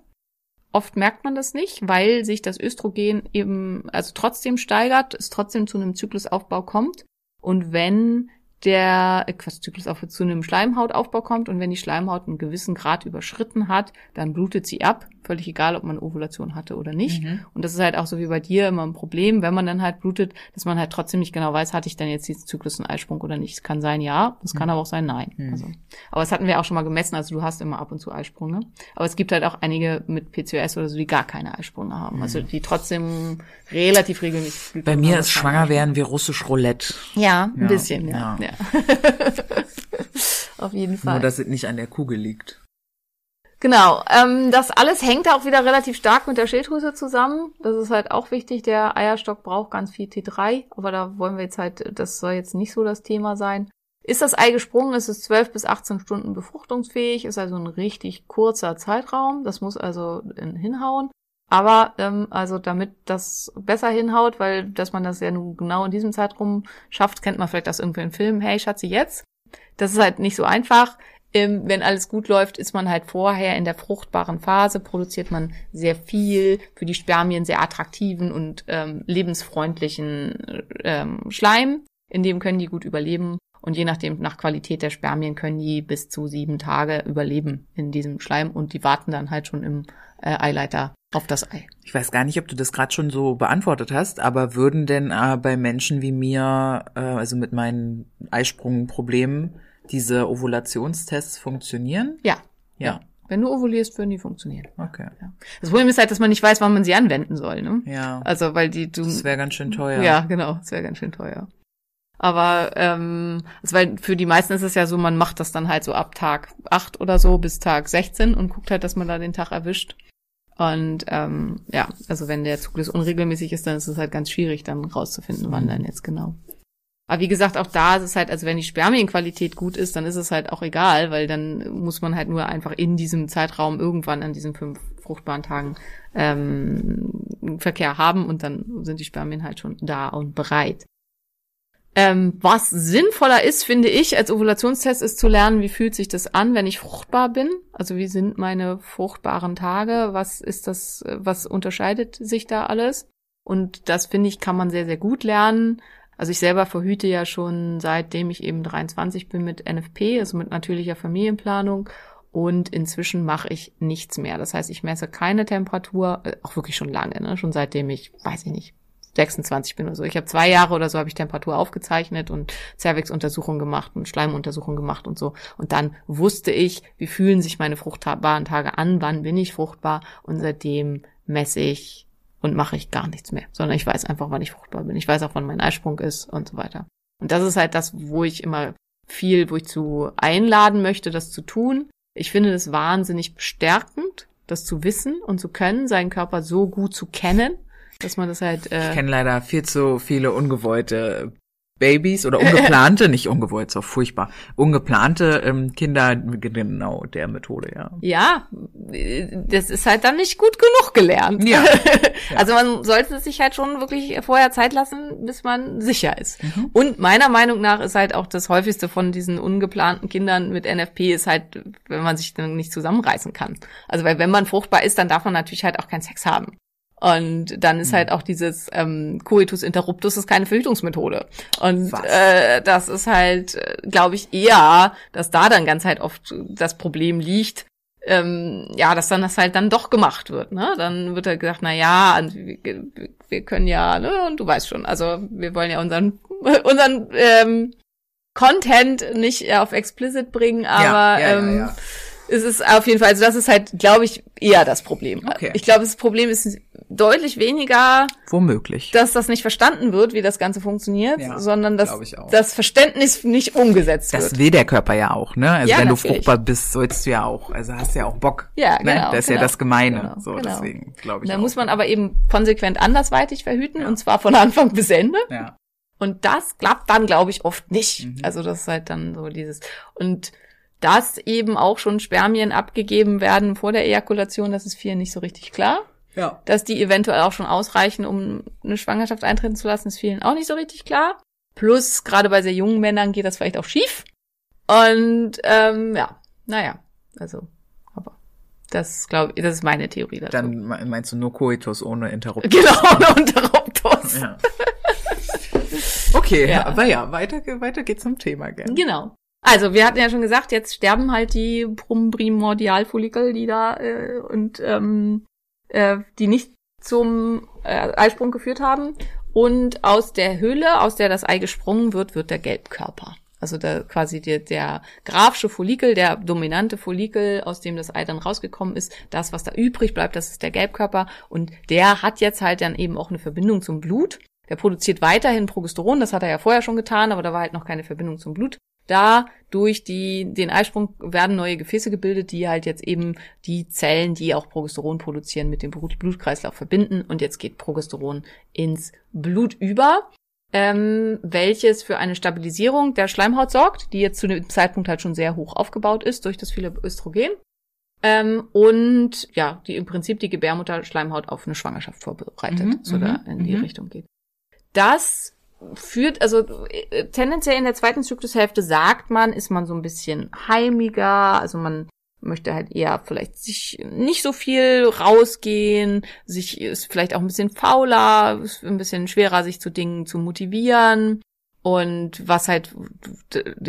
Oft merkt man das nicht, weil sich das Östrogen eben also trotzdem steigert, es trotzdem zu einem Zyklusaufbau kommt. Und wenn der äh, Zyklusaufbau zu einem Schleimhautaufbau kommt und wenn die Schleimhaut einen gewissen Grad überschritten hat, dann blutet sie ab. Völlig egal, ob man Ovulation hatte oder nicht. Mhm. Und das ist halt auch so wie bei dir immer ein Problem, wenn man dann halt blutet, dass man halt trotzdem nicht genau weiß, hatte ich dann jetzt diesen Zyklus einen Eisprung oder nicht. Es kann sein, ja, es kann aber auch sein, nein. Mhm. Also, aber das hatten wir auch schon mal gemessen, also du hast immer ab und zu Eisprünge. Aber es gibt halt auch einige mit PCOS oder so, die gar keine Eisprünge haben. Also die trotzdem relativ regelmäßig Blüten Bei mir das ist schwanger werden wie russisch Roulette. Ja, ein Ja, bisschen, ja. ja. ja. Auf jeden Fall. Nur, dass es nicht an der Kugel liegt. Genau, ähm, das alles hängt auch wieder relativ stark mit der Schilddrüse zusammen. Das ist halt auch wichtig. Der Eierstock braucht ganz viel T3, aber da wollen wir jetzt halt, das soll jetzt nicht so das Thema sein. Ist das Ei gesprungen, ist es 12 bis 18 Stunden befruchtungsfähig, ist also ein richtig kurzer Zeitraum. Das muss also in- hinhauen. Aber ähm, also damit das besser hinhaut, weil dass man das ja nun genau in diesem Zeitraum schafft, kennt man vielleicht aus irgendwelchen Filmen, hey Schatzi, jetzt. Das ist halt nicht so einfach. Wenn alles gut läuft, ist man halt vorher in der fruchtbaren Phase, produziert man sehr viel für die Spermien sehr attraktiven und ähm, lebensfreundlichen ähm, Schleim. In dem können die gut überleben. Und je nachdem, nach Qualität der Spermien können die bis zu sieben Tage überleben in diesem Schleim und die warten dann halt schon im äh, Eileiter auf das Ei. Ich weiß gar nicht, ob du das gerade schon so beantwortet hast, aber würden denn äh, bei Menschen wie mir, äh, also mit meinen Eisprungproblemen, diese Ovulationstests funktionieren? Ja. Ja. Wenn du ovulierst, würden die funktionieren. Okay. Das Problem ist halt, dass man nicht weiß, wann man sie anwenden soll. Ne? Ja. Also, weil die du. Das wäre ganz schön teuer. Ja, genau, das wäre ganz schön teuer. Aber ähm, also weil für die meisten ist es ja so, man macht das dann halt so ab Tag 8 oder so bis Tag 16 und guckt halt, dass man da den Tag erwischt. Und ähm, ja, also wenn der Zyklus unregelmäßig ist, dann ist es halt ganz schwierig, dann rauszufinden, wann dann jetzt genau. Aber wie gesagt, auch da ist es halt, also wenn die Spermienqualität gut ist, dann ist es halt auch egal, weil dann muss man halt nur einfach in diesem Zeitraum irgendwann an diesen fünf fruchtbaren Tagen ähm, Verkehr haben und dann sind die Spermien halt schon da und bereit. Ähm, was sinnvoller ist, finde ich, als Ovulationstest ist zu lernen, wie fühlt sich das an, wenn ich fruchtbar bin? Also wie sind meine fruchtbaren Tage? Was ist das, was unterscheidet sich da alles? Und das finde ich, kann man sehr, sehr gut lernen. Also ich selber verhüte ja schon seitdem ich eben 23 bin mit NFP, also mit natürlicher Familienplanung. Und inzwischen mache ich nichts mehr. Das heißt, ich messe keine Temperatur, äh, auch wirklich schon lange, ne? schon seitdem ich, weiß ich nicht, 26 bin oder so. Ich habe zwei Jahre oder so habe ich Temperatur aufgezeichnet und Cervix-Untersuchungen gemacht und Schleimuntersuchungen gemacht und so. Und dann wusste ich, wie fühlen sich meine fruchtbaren Tage an, wann bin ich fruchtbar und seitdem messe ich und mache ich gar nichts mehr, sondern ich weiß einfach, wann ich fruchtbar bin. Ich weiß auch, wann mein Eisprung ist und so weiter. Und das ist halt das, wo ich immer viel, wo ich zu einladen möchte, das zu tun. Ich finde das wahnsinnig bestärkend, das zu wissen und zu können, seinen Körper so gut zu kennen, dass man das halt. Äh, Ich kenne leider viel zu viele ungewollte Babys oder ungeplante, nicht ungewollt, so furchtbar, ungeplante ähm, Kinder genau der Methode, ja. ja, das ist halt dann nicht gut genug gelernt. Ja. Also man sollte sich halt schon wirklich vorher Zeit lassen, bis man sicher ist. Mhm. Und meiner Meinung nach ist halt auch das häufigste von diesen ungeplanten Kindern mit NFP ist halt, wenn man sich dann nicht zusammenreißen kann. Also weil wenn man fruchtbar ist, dann darf man natürlich halt auch keinen Sex haben. Und dann ist halt auch dieses ähm, Coitus interruptus ist keine Verhütungsmethode. Und Was? äh, das ist halt, glaube ich, eher, dass da dann ganz halt oft das Problem liegt, ähm, ja, dass dann das halt dann doch gemacht wird, ne? Dann wird halt gesagt, na ja, wir, wir können ja, ne, und du weißt schon, also wir wollen ja unseren unseren ähm, Content nicht äh, auf explicit bringen, aber ja, ja, ähm, ja. Es ist auf jeden Fall, also das ist halt, glaube ich, eher das Problem. Okay. Ich glaube, das Problem ist deutlich weniger, Womöglich. dass das nicht verstanden wird, wie das Ganze funktioniert, Ja, sondern dass glaube ich auch. das Verständnis nicht umgesetzt Das wird. will der Körper ja auch, ne? Also Ja, wenn du natürlich. fruchtbar bist, sollst du ja auch, also hast du ja auch Bock. Ja, ne? genau, Das ist ja genau, das Gemeine. genau, so, genau. deswegen glaube Und ich. da muss man aber eben konsequent andersweitig verhüten, und zwar von Anfang bis Ende. Ja. Und das klappt dann, glaube ich, oft nicht. Mhm. Also das ist halt dann so dieses. Und dass eben auch schon Spermien abgegeben werden vor der Ejakulation, das ist vielen nicht so richtig klar. Ja. Dass die eventuell auch schon ausreichen, um eine Schwangerschaft eintreten zu lassen, ist vielen auch nicht so richtig klar. Plus, gerade bei sehr jungen Männern geht das vielleicht auch schief. Und ähm, ja, naja, also, aber das glaube ich, das ist meine Theorie dazu. Dann me- meinst du nur Coitus ohne Interruptus? genau, eine Interruptus. Ja. Okay, Ja. aber ja, weiter, weiter geht's zum Thema, gell? Genau. Also, wir hatten ja schon gesagt, jetzt sterben halt die Primordialfollikel, die da äh, und ähm, äh, die nicht zum äh, Eisprung geführt haben. Und aus der Höhle, aus der das Ei gesprungen wird, wird der Gelbkörper. Also der, quasi der, der grafische Follikel, der dominante Follikel, aus dem das Ei dann rausgekommen ist, das, was da übrig bleibt, das ist der Gelbkörper. Und der hat jetzt halt dann eben auch eine Verbindung zum Blut. Der produziert weiterhin Progesteron, das hat er ja vorher schon getan, aber da war halt noch keine Verbindung zum Blut. Da durch die, den Eisprung werden neue Gefäße gebildet, die halt jetzt eben die Zellen, die auch Progesteron produzieren, mit dem Blut Blutkreislauf verbinden. Und jetzt geht Progesteron ins Blut über, ähm, welches für eine Stabilisierung der Schleimhaut sorgt, die jetzt zu dem Zeitpunkt halt schon sehr hoch aufgebaut ist durch das viele Östrogen. Ähm, und ja, die im Prinzip die Gebärmutterschleimhaut auf eine Schwangerschaft vorbereitet, Mhm, so da mhm, in die mhm. Richtung geht. Das führt, also äh, tendenziell in der zweiten Zyklushälfte sagt man, ist man so ein bisschen heimiger, also man möchte halt eher vielleicht sich nicht so viel rausgehen, sich ist vielleicht auch ein bisschen fauler, ist ein bisschen schwerer, sich zu Dingen zu motivieren. Und was halt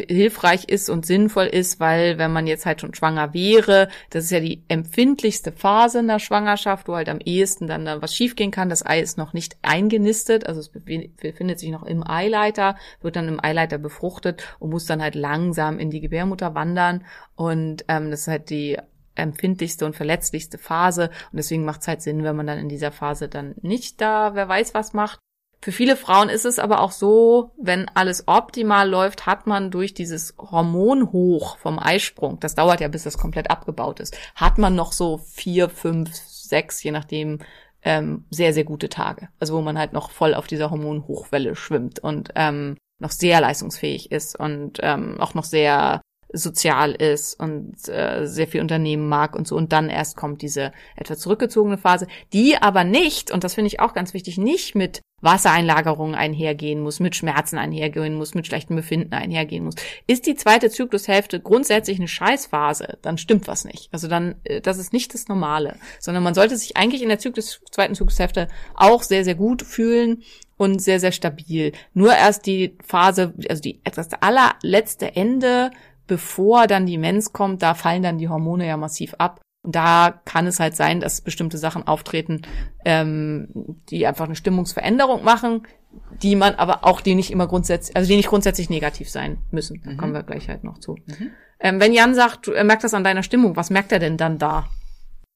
hilfreich ist und sinnvoll ist, weil wenn man jetzt halt schon schwanger wäre, das ist ja die empfindlichste Phase in der Schwangerschaft, wo halt am ehesten dann da was schiefgehen kann. Das Ei ist noch nicht eingenistet, also es befi- befindet sich noch im Eileiter, wird dann im Eileiter befruchtet und muss dann halt langsam in die Gebärmutter wandern. Und ähm, das ist halt die empfindlichste und verletzlichste Phase. Und deswegen macht es halt Sinn, wenn man dann in dieser Phase dann nicht da, wer weiß was macht. Für viele Frauen ist es aber auch so, wenn alles optimal läuft, hat man durch dieses Hormonhoch vom Eisprung, das dauert ja, bis das komplett abgebaut ist, hat man noch so vier, fünf, sechs, je nachdem, ähm, sehr, sehr gute Tage. Also wo man halt noch voll auf dieser Hormonhochwelle schwimmt und ähm, noch sehr leistungsfähig ist und ähm, auch noch sehr sozial ist und äh, sehr viel Unternehmen mag und so. Und dann erst kommt diese etwas zurückgezogene Phase, die aber nicht, und das finde ich auch ganz wichtig, nicht mit Wassereinlagerungen einhergehen muss, mit Schmerzen einhergehen muss, mit schlechtem Befinden einhergehen muss. Ist die zweite Zyklushälfte grundsätzlich eine Scheißphase, dann stimmt was nicht. Also dann, äh, das ist nicht das Normale, sondern man sollte sich eigentlich in der Zyklus, zweiten Zyklushälfte auch sehr, sehr gut fühlen und sehr, sehr stabil. Nur erst die Phase, also die etwas allerletzte Ende, bevor dann die Mens kommt, da fallen dann die Hormone ja massiv ab. Und da kann es halt sein, dass bestimmte Sachen auftreten, ähm, die einfach eine Stimmungsveränderung machen, die man aber auch, die nicht immer grundsätzlich, also die nicht grundsätzlich negativ sein müssen. Da kommen wir gleich halt noch zu. Ähm, wenn Jan sagt, er merkt das an deiner Stimmung, was merkt er denn dann da?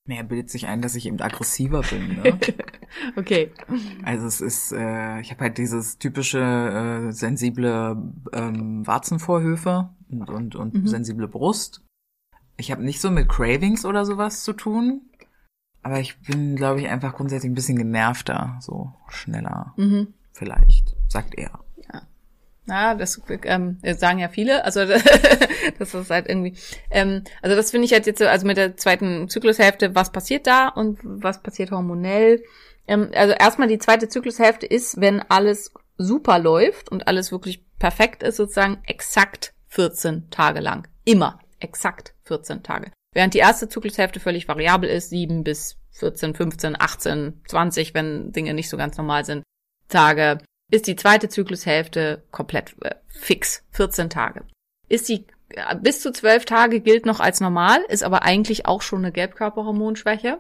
Mehr bildet sich ein, dass ich eben aggressiver bin. Ne? Okay. Also es ist, äh, ich habe halt dieses typische äh, sensible ähm, Warzenvorhöfe und, und, und sensible Brust. Ich habe nicht so mit Cravings oder sowas zu tun, aber ich bin, glaube ich, einfach grundsätzlich ein bisschen genervter, so schneller Mhm. vielleicht, sagt er. Ja, das ähm, sagen ja viele. Also das ist halt irgendwie. Ähm, also das finde ich halt jetzt so, also mit der zweiten Zyklushälfte, was passiert da und was passiert hormonell? Ähm, also erstmal die zweite Zyklushälfte ist, wenn alles super läuft und alles wirklich perfekt ist, sozusagen exakt 14 Tage lang. Immer exakt 14 Tage. Während die erste Zyklushälfte völlig variabel ist, 7 bis 14, 15, 18, 20, wenn Dinge nicht so ganz normal sind, Tage ist die zweite Zyklushälfte komplett äh, fix, 14 Tage. Ist die äh, bis zu 12 Tage gilt noch als normal, ist aber eigentlich auch schon eine Gelbkörperhormonschwäche.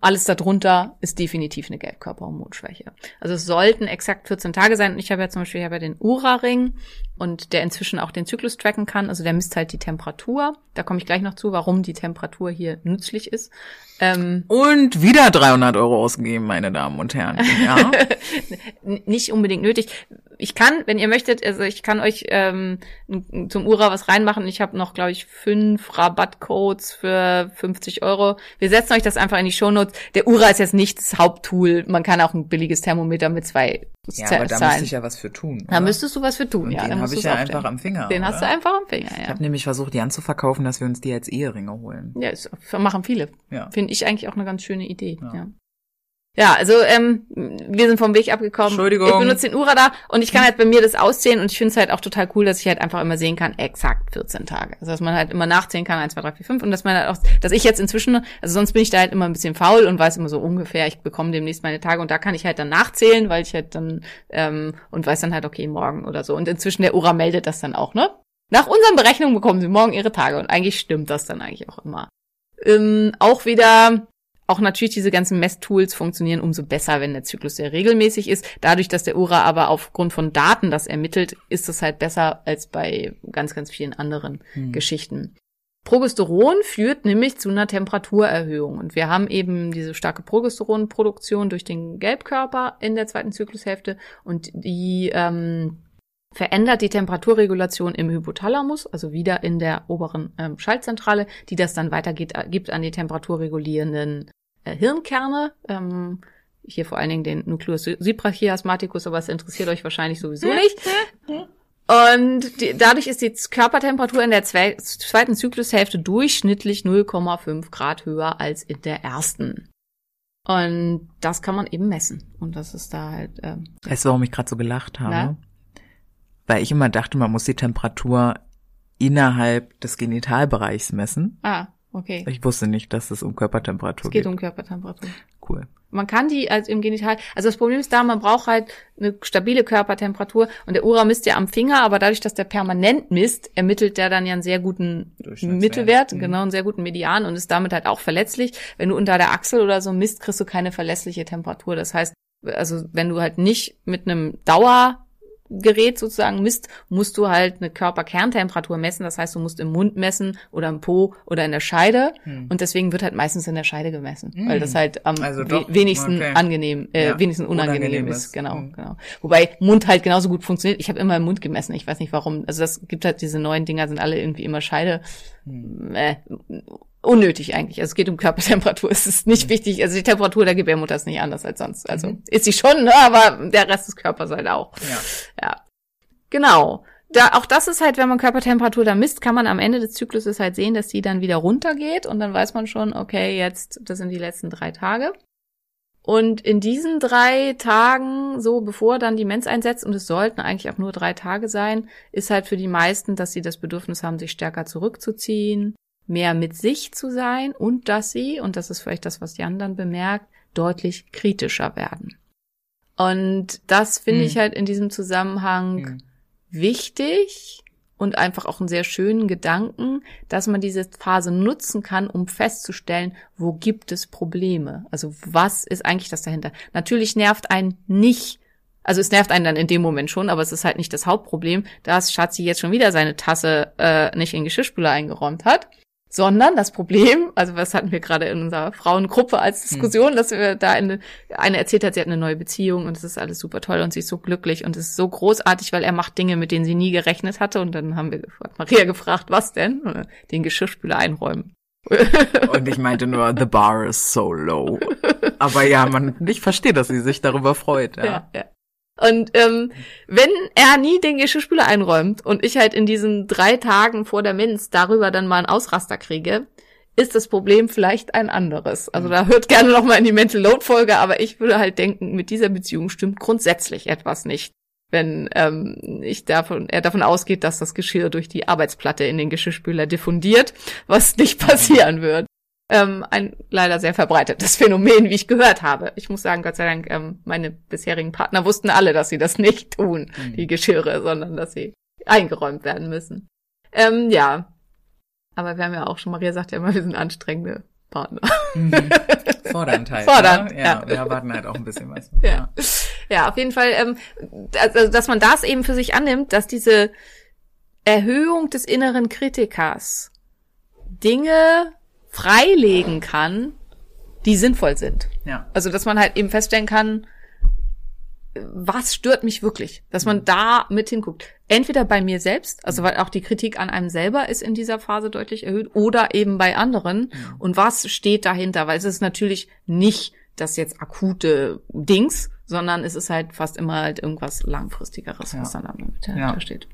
Alles darunter ist definitiv eine Gelbkörperhormonschwäche. Also es sollten exakt 14 Tage sein. Ich habe ja zum Beispiel ich habe ja den Ura-Ring und der inzwischen auch den Zyklus tracken kann. Also der misst halt die Temperatur. Da komme ich gleich noch zu, warum die Temperatur hier nützlich ist. Ähm, Und wieder 300 Euro ausgegeben, meine Damen und Herren. Ja, nicht unbedingt nötig. Ich kann, wenn ihr möchtet, also ich kann euch ähm, zum Ura was reinmachen. Ich habe noch, glaube ich, fünf Rabattcodes für 50 Euro. Wir setzen euch das einfach in die Shownotes. Der Ura ist jetzt nicht das Haupttool. Man kann auch ein billiges Thermometer mit zwei ja Z- aber da Zahlen. müsste ich ja was für tun. da oder? müsstest du was für tun. Und ja, den habe ich ja aufstellen. einfach am Finger. Den oder? hast du einfach am Finger, Ich ja. habe nämlich versucht, Jan zu verkaufen, dass wir uns die als Eheringe holen. Ja, ist, machen viele. Ja. Finde ich eigentlich auch eine ganz schöne Idee. Ja. Ja. Ja, also ähm, wir sind vom Weg abgekommen. Entschuldigung. Ich benutze den Ura da und ich kann halt bei mir das auszählen und ich finde es halt auch total cool, dass ich halt einfach immer sehen kann, exakt 14 Tage. Also dass man halt immer nachzählen kann, 1, 2, 3, 4, 5 und dass man halt auch, dass ich jetzt inzwischen, also sonst bin ich da halt immer ein bisschen faul und weiß immer so ungefähr, ich bekomme demnächst meine Tage und da kann ich halt dann nachzählen, weil ich halt dann ähm, und weiß dann halt, okay, morgen oder so. Und inzwischen der Ura meldet das dann auch, ne? Nach unseren Berechnungen bekommen sie morgen ihre Tage und eigentlich stimmt das dann eigentlich auch immer. Ähm, auch wieder auch natürlich diese ganzen Messtools funktionieren umso besser, wenn der Zyklus sehr regelmäßig ist. Dadurch, dass der Ura aber aufgrund von Daten das ermittelt, ist es halt besser als bei ganz, ganz vielen anderen Geschichten. Progesteron führt nämlich zu einer Temperaturerhöhung. Und wir haben eben diese starke Progesteronproduktion durch den Gelbkörper in der zweiten Zyklushälfte. Und die ähm, verändert die Temperaturregulation im Hypothalamus, also wieder in der oberen ähm, Schaltzentrale, die das dann weitergeht, äh, gibt an die temperaturregulierenden äh, Hirnkerne. Ähm, hier vor allen Dingen den Nucleus suprachiasmaticus, aber es interessiert euch wahrscheinlich sowieso nicht. Und die, dadurch ist die Körpertemperatur in der zwe zweiten Zyklushälfte durchschnittlich 0,5 Grad höher als in der ersten. Und das kann man eben messen. Und das ist da halt. Ähm, Weißt du, warum ich gerade so gelacht habe? Na? Weil ich immer dachte, man muss die Temperatur innerhalb des Genitalbereichs messen. ah, okay. Ich wusste nicht, dass es um Körpertemperatur Es geht geht. um Körpertemperatur. Cool. Man kann die als im Genital, also das Problem ist da, man braucht halt eine stabile Körpertemperatur und der Ura misst ja am Finger, aber dadurch, dass der permanent misst, ermittelt der dann ja einen sehr guten. Mittelwert, Mhm. genau, einen sehr guten Median und ist damit halt auch verletzlich. Wenn du unter der Achsel oder so misst, kriegst du keine verlässliche Temperatur. Das heißt, also wenn du halt nicht mit einem Dauergerät sozusagen misst, musst du halt eine Körperkerntemperatur messen. Das heißt, du musst im Mund messen oder im Po oder in der Scheide. Und deswegen wird halt meistens in der Scheide gemessen, weil das halt am Hm. Also doch, wenigsten okay. angenehm, äh, Ja, wenigstens unangenehm, unangenehm ist. ist. Genau, Mhm. genau. Wobei Mund halt genauso gut funktioniert. Ich habe immer im Mund gemessen. Ich weiß nicht warum. Also das gibt halt diese neuen Dinger sind alle irgendwie immer Scheide. Hm. Äh, unnötig eigentlich. Also es geht um Körpertemperatur. Es ist nicht wichtig. Also die Temperatur der Gebärmutter ist nicht anders als sonst. Also ist sie schon, ne? aber der Rest des Körpers halt auch. Mhm. Ja. Ja. Genau. Da, auch das ist halt, wenn man Körpertemperatur da misst, kann man am Ende des Zykluses halt sehen, dass die dann wieder runtergeht und dann weiß man schon, okay, jetzt, das sind die letzten drei Tage. Und in diesen drei Tagen, so bevor dann die Mens einsetzt, und es sollten eigentlich auch nur drei Tage sein, ist halt für die meisten, dass sie das Bedürfnis haben, sich stärker zurückzuziehen, mehr mit sich zu sein und dass sie, und das ist vielleicht das, was Jan dann bemerkt, deutlich kritischer werden. Und das finde Hm. ich halt in diesem Zusammenhang Hm. wichtig und einfach auch einen sehr schönen Gedanken, dass man diese Phase nutzen kann, um festzustellen, wo gibt es Probleme? Also was ist eigentlich das dahinter? Natürlich nervt einen nicht, also es nervt einen dann in dem Moment schon, aber es ist halt nicht das Hauptproblem, dass Schatzi jetzt schon wieder seine Tasse äh, nicht in den Geschirrspüler eingeräumt hat. Sondern das Problem, also was hatten wir gerade in unserer Frauengruppe als Diskussion, dass wir da eine, eine erzählt hat, sie hat eine neue Beziehung und es ist alles super toll und sie ist so glücklich und es ist so großartig, weil er macht Dinge, mit denen sie nie gerechnet hatte. Und dann haben wir Maria gefragt, was denn? Den Geschirrspüler einräumen. Und ich meinte nur, the bar is so low. Aber ja, man, ich verstehe, dass sie sich darüber freut. Ja. Ja, ja. Und ähm, wenn er nie den Geschirrspüler einräumt und ich halt in diesen drei Tagen vor der Minz darüber dann mal einen Ausraster kriege, ist das Problem vielleicht ein anderes. Also da hört gerne noch mal in die Mental Load Folge, aber ich würde halt denken, mit dieser Beziehung stimmt grundsätzlich etwas nicht. Wenn ähm, ich davon, er davon ausgeht, dass das Geschirr durch die Arbeitsplatte in den Geschirrspüler diffundiert, was nicht passieren wird ähm, ein leider sehr verbreitetes Phänomen, wie ich gehört habe. Ich muss sagen, Gott sei Dank, ähm, meine bisherigen Partner wussten alle, dass sie das nicht tun, die Geschirre, sondern dass sie eingeräumt werden müssen. Ähm, ja. Aber wir haben ja auch schon, Maria sagt ja immer, wir sind anstrengende Partner. Mhm. Fordernd halt. Fordernd, ne? ja. ja. Wir erwarten halt auch ein bisschen was. Ja. Ja, auf jeden Fall, ähm, also, dass man das eben für sich annimmt, dass diese Erhöhung des inneren Kritikers Dinge freilegen kann, die sinnvoll sind. Ja. Also, dass man halt eben feststellen kann, was stört mich wirklich? Dass man da mit hinguckt. Entweder bei mir selbst, also weil auch die Kritik an einem selber ist in dieser Phase deutlich erhöht, oder eben bei anderen. Und was steht dahinter? Weil es ist natürlich nicht das jetzt akute Dings, sondern es ist halt fast immer halt irgendwas langfristigeres, was Ja. dann damit Ja. dahinter steht.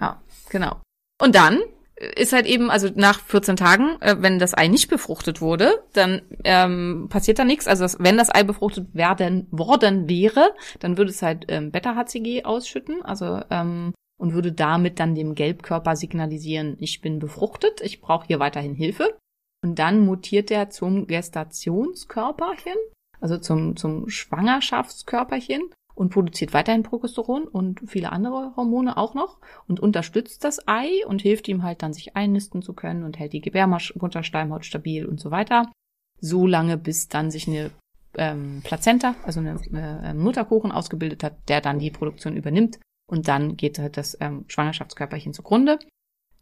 Ja, genau. Und dann ist halt eben, also nach 14 Tagen, äh, wenn das Ei nicht befruchtet wurde, dann ähm, passiert da nichts. Also das, wenn das Ei befruchtet werden worden wäre, dann würde es halt ähm, Beta-HCG ausschütten, also ähm, und würde damit dann dem Gelbkörper signalisieren, ich bin befruchtet, ich brauche hier weiterhin Hilfe. Und dann mutiert er zum Gestationskörperchen, also zum, zum Schwangerschaftskörperchen und produziert weiterhin Progesteron und viele andere Hormone auch noch und unterstützt das Ei und hilft ihm halt dann, sich einnisten zu können und hält die Gebärmutterschleimhaut stabil und so weiter. So lange, bis dann sich eine ähm, Plazenta, also eine, eine Mutterkuchen ausgebildet hat, der dann die Produktion übernimmt und dann geht halt das ähm, Schwangerschaftskörperchen zugrunde.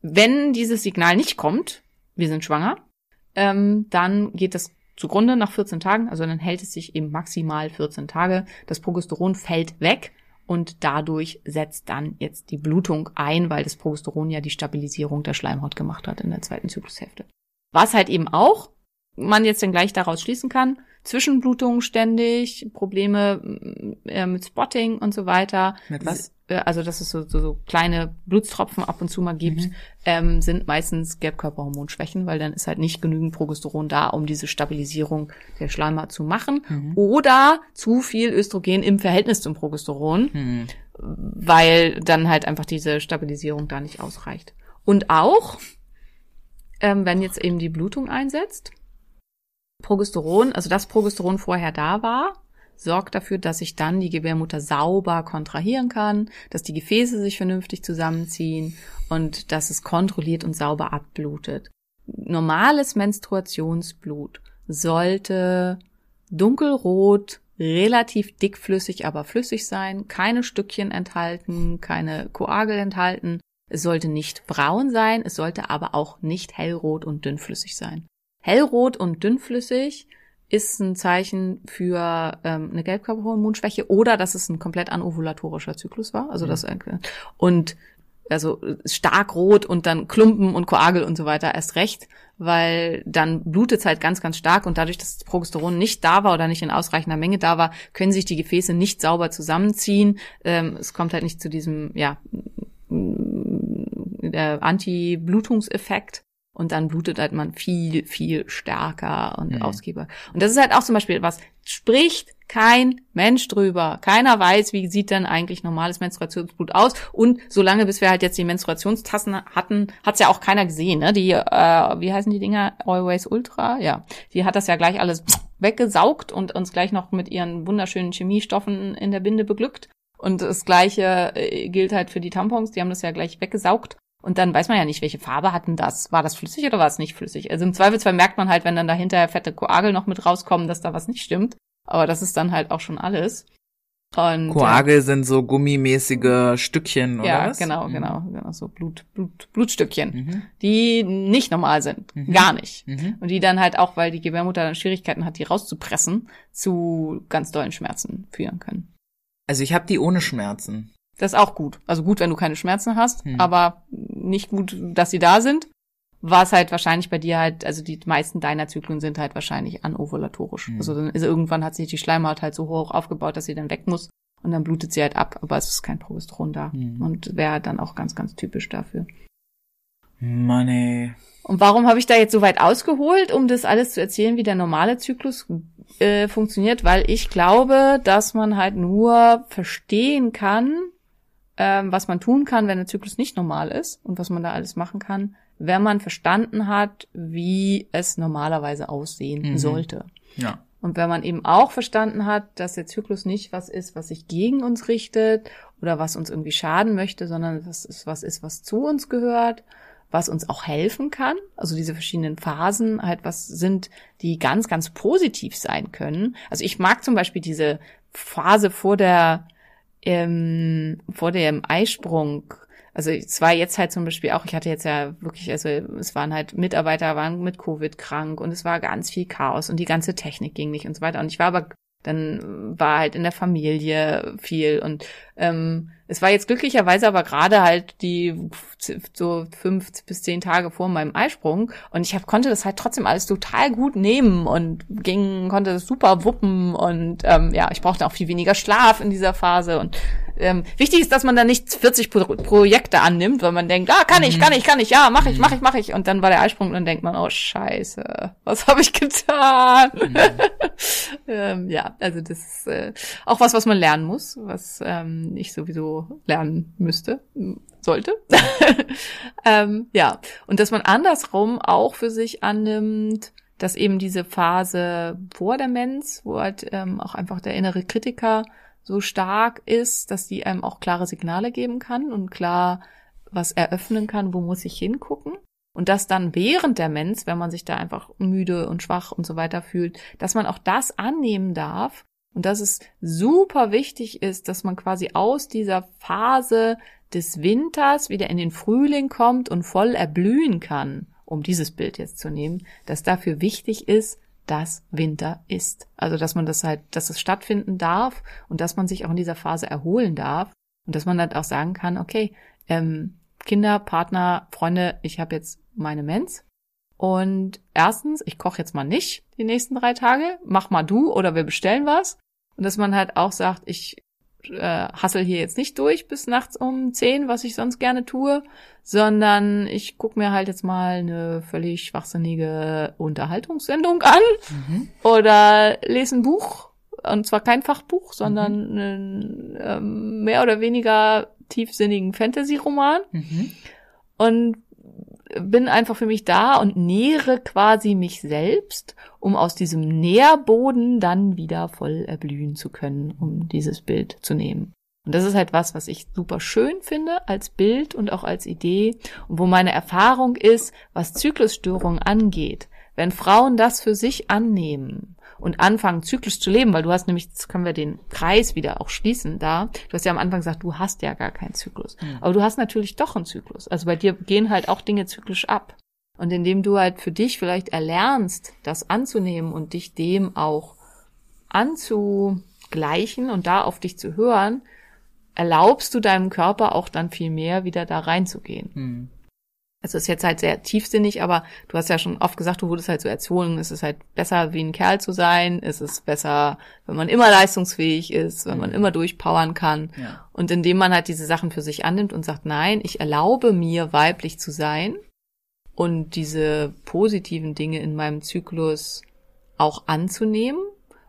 Wenn dieses Signal nicht kommt, wir sind schwanger, ähm, dann geht das zugrunde nach 14 Tagen, also dann hält es sich eben maximal 14 Tage. Das Progesteron fällt weg und dadurch setzt dann jetzt die Blutung ein, weil das Progesteron ja die Stabilisierung der Schleimhaut gemacht hat in der zweiten Zyklushälfte. Was halt eben auch man jetzt dann gleich daraus schließen kann, Zwischenblutungen ständig, Probleme mm, äh, mit Spotting und so weiter. Mit was? Äh, Also, dass es so, so, so kleine Blutstropfen ab und zu mal gibt, Mhm. ähm, sind meistens Gelbkörperhormonschwächen, weil dann ist halt nicht genügend Progesteron da, um diese Stabilisierung der Schleimhaut zu machen. Mhm. Oder zu viel Östrogen im Verhältnis zum Progesteron Hm. weil dann halt einfach diese Stabilisierung da nicht ausreicht. Und auch, ähm, wenn jetzt eben die Blutung einsetzt, Progesteron, also das Progesteron vorher da war, sorgt dafür, dass sich dann die Gebärmutter sauber kontrahieren kann, dass die Gefäße sich vernünftig zusammenziehen und dass es kontrolliert und sauber abblutet. Normales Menstruationsblut sollte dunkelrot, relativ dickflüssig, aber flüssig sein, keine Stückchen enthalten, keine Koagel enthalten. Es sollte nicht braun sein, es sollte aber auch nicht hellrot und dünnflüssig sein. Hellrot und dünnflüssig ist ein Zeichen für ähm, eine Gelbkörperhormonschwäche oder dass es ein komplett anovulatorischer Zyklus war. Also das und also stark rot und dann Klumpen und Koagel und so weiter erst recht, weil dann blutet halt ganz, ganz stark und dadurch, dass das Progesteron nicht da war oder nicht in ausreichender Menge da war, können sich die Gefäße nicht sauber zusammenziehen. Ähm, es kommt halt nicht zu diesem, ja, der Anti-Blutungseffekt. Und dann blutet halt man viel, viel stärker und Mhm. ausgiebiger. Und das ist halt auch zum Beispiel was, spricht kein Mensch drüber. Keiner weiß, wie sieht denn eigentlich normales Menstruationsblut aus. Und solange bis wir halt jetzt die Menstruationstassen hatten, hat's ja auch keiner gesehen. Ne? Die, äh, wie heißen die Dinger? Always Ultra? Ja. Die hat das ja gleich alles weggesaugt und uns gleich noch mit ihren wunderschönen Chemiestoffen in der Binde beglückt. Und das Gleiche äh, gilt halt für die Tampons. Die haben das ja gleich weggesaugt. Und dann weiß man ja nicht, welche Farbe hatten das. War das flüssig oder war es nicht flüssig? Also im Zweifelsfall merkt man halt, wenn dann dahinter fette Koagel noch mit rauskommen, dass da was nicht stimmt. Aber das ist dann halt auch schon alles. Und, Koagel sind so gummimäßige Stückchen, äh, oder ja, was? genau, Mhm. genau, genau, so Blut, Blut, Blutstückchen, Mhm. die nicht normal sind, Mhm. gar nicht. Mhm. Und die dann halt auch, weil die Gebärmutter dann Schwierigkeiten hat, die rauszupressen, zu ganz dollen Schmerzen führen können. Also ich habe die ohne Schmerzen. Das ist auch gut. Also gut, wenn du keine Schmerzen hast, Hm. aber nicht gut, dass sie da sind. War es halt wahrscheinlich bei dir halt, also die meisten deiner Zyklen sind halt wahrscheinlich anovulatorisch. Hm. Also dann ist irgendwann hat sich die Schleimhaut halt so hoch aufgebaut, dass sie dann weg muss und dann blutet sie halt ab, aber es ist kein Progesteron da Hm. und wäre dann auch ganz, ganz typisch dafür. Mann ey. Und warum habe ich da jetzt so weit ausgeholt, um das alles zu erzählen, wie der normale Zyklus äh, funktioniert? Weil ich glaube, dass man halt nur verstehen kann, ähm, was man tun kann, wenn der Zyklus nicht normal ist und was man da alles machen kann, wenn man verstanden hat, wie es normalerweise aussehen Mhm. sollte. Ja. Und wenn man eben auch verstanden hat, dass der Zyklus nicht was ist, was sich gegen uns richtet oder was uns irgendwie schaden möchte, sondern was ist, was ist, was zu uns gehört, was uns auch helfen kann. Also diese verschiedenen Phasen halt was sind, die ganz, ganz positiv sein können. Also ich mag zum Beispiel diese Phase vor der, ähm, vor dem Eisprung. Also es war jetzt halt zum Beispiel auch, ich hatte jetzt ja wirklich, also es waren halt Mitarbeiter, waren mit Covid krank und es war ganz viel Chaos und die ganze Technik ging nicht und so weiter. Und ich war aber, dann war halt in der Familie viel und ähm, es war jetzt glücklicherweise aber gerade halt die so fünf bis zehn Tage vor meinem Eisprung und ich hab, konnte das halt trotzdem alles total gut nehmen und ging, konnte das super wuppen und ähm, ja, ich brauchte auch viel weniger Schlaf in dieser Phase und ähm, wichtig ist, dass man da nicht 40 Pro Projekte annimmt, weil man denkt, ah, kann ich, kann ich, kann ich, ja, mach ich, mach ich, mach ich. Und dann war der Eisprung und dann denkt man, oh Scheiße, was habe ich getan? ähm, ja, also das ist äh, auch was, was man lernen muss, was ähm, ich sowieso lernen müsste, sollte. ähm, ja, und dass man andersrum auch für sich annimmt, dass eben diese Phase vor der Mens, wo halt ähm, auch einfach der innere Kritiker so stark ist, dass die einem auch klare Signale geben kann und klar was eröffnen kann, wo muss ich hingucken. Und dass dann während der Mens, wenn man sich da einfach müde und schwach und so weiter fühlt, dass man auch das annehmen darf und dass es super wichtig ist, dass man quasi aus dieser Phase des Winters wieder in den Frühling kommt und voll erblühen kann, um dieses Bild jetzt zu nehmen, dass dafür wichtig ist, dass Winter ist. Also dass man das halt, dass es stattfinden darf und dass man sich auch in dieser Phase erholen darf und dass man halt auch sagen kann, okay, ähm, Kinder, Partner, Freunde, ich habe jetzt meine Mens Und erstens, ich koche jetzt mal nicht die nächsten drei Tage, mach mal du oder wir bestellen was. Und dass man halt auch sagt, ich äh, hassel hier jetzt nicht durch bis nachts um zehn, was ich sonst gerne tue, sondern ich gucke mir halt jetzt mal eine völlig schwachsinnige Unterhaltungssendung an oder lese ein Buch, und zwar kein Fachbuch, sondern einen ähm, mehr oder weniger tiefsinnigen Fantasy-Roman. Und bin einfach für mich da und nähere quasi mich selbst, um aus diesem Nährboden dann wieder voll erblühen zu können, um dieses Bild zu nehmen. Und das ist halt was, was ich super schön finde als Bild und auch als Idee und wo meine Erfahrung ist, was Zyklusstörungen angeht. Wenn Frauen das für sich annehmen und anfangen, zyklisch zu leben, weil du hast nämlich, jetzt können wir den Kreis wieder auch schließen da. Du hast ja am Anfang gesagt, du hast ja gar keinen Zyklus. Aber du hast natürlich doch einen Zyklus. Also bei dir gehen halt auch Dinge zyklisch ab. Und indem du halt für dich vielleicht erlernst, das anzunehmen und dich dem auch anzugleichen und da auf dich zu hören, erlaubst du deinem Körper auch dann viel mehr wieder da reinzugehen. Es ist jetzt halt sehr tiefsinnig, aber du hast ja schon oft gesagt, du wurdest halt so erzogen, es ist halt besser, wie ein Kerl zu sein, es ist besser, wenn man immer leistungsfähig ist, wenn man immer durchpowern kann. Ja. Und indem man halt diese Sachen für sich annimmt und sagt, nein, ich erlaube mir, weiblich zu sein und diese positiven Dinge in meinem Zyklus auch anzunehmen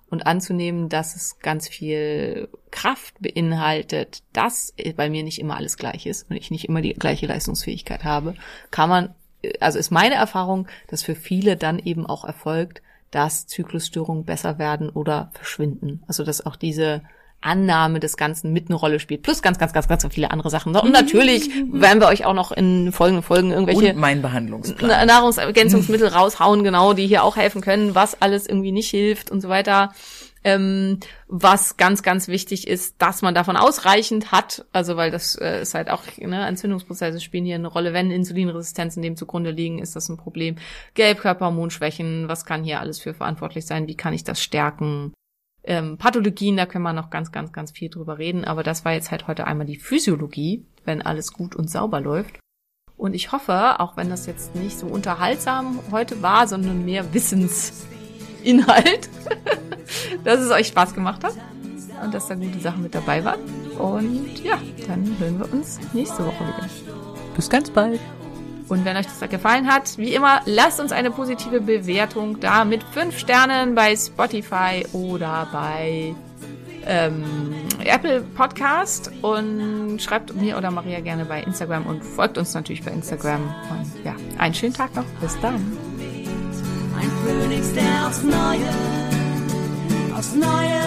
und anzunehmen, dass es ganz viel Kraft beinhaltet, dass bei mir nicht immer alles gleich ist und ich nicht immer die gleiche Leistungsfähigkeit habe, kann man, also ist meine Erfahrung, dass für viele dann eben auch erfolgt, dass Zyklusstörungen besser werden oder verschwinden. Also dass auch diese Annahme des Ganzen mit eine Rolle spielt. Plus ganz, ganz, ganz, ganz viele andere Sachen. Und natürlich werden wir euch auch noch in folgenden Folgen irgendwelche Und mein Behandlungsplan. Na- Nahrungsergänzungsmittel raushauen, genau, die hier auch helfen können, was alles irgendwie nicht hilft und so weiter. Ähm, was ganz, ganz wichtig ist, dass man davon ausreichend hat, also weil das äh, ist halt auch, ne, Entzündungsprozesse spielen hier eine Rolle. Wenn Insulinresistenzen dem zugrunde liegen, ist das ein Problem. Gelbkörperhormonschwächen, was kann hier alles für verantwortlich sein? Wie kann ich das stärken? Ähm, Pathologien, da können wir noch ganz, ganz, ganz viel drüber reden, aber das war jetzt halt heute einmal die Physiologie, wenn alles gut und sauber läuft. Und ich hoffe, auch wenn das jetzt nicht so unterhaltsam heute war, sondern mehr Wissensinhalt, dass es euch Spaß gemacht hat und dass da gute Sachen mit dabei waren. Und ja, dann hören wir uns nächste Woche wieder. Bis ganz bald. Und wenn euch das gefallen hat, wie immer, lasst uns eine positive Bewertung da mit fünf Sternen bei Spotify oder bei ähm, Apple Podcast und schreibt mir oder Maria gerne bei Instagram und folgt uns natürlich bei Instagram. Und ja, einen schönen Tag noch. Bis dann. Ein Phönix, der aufs Neue, aufs Neue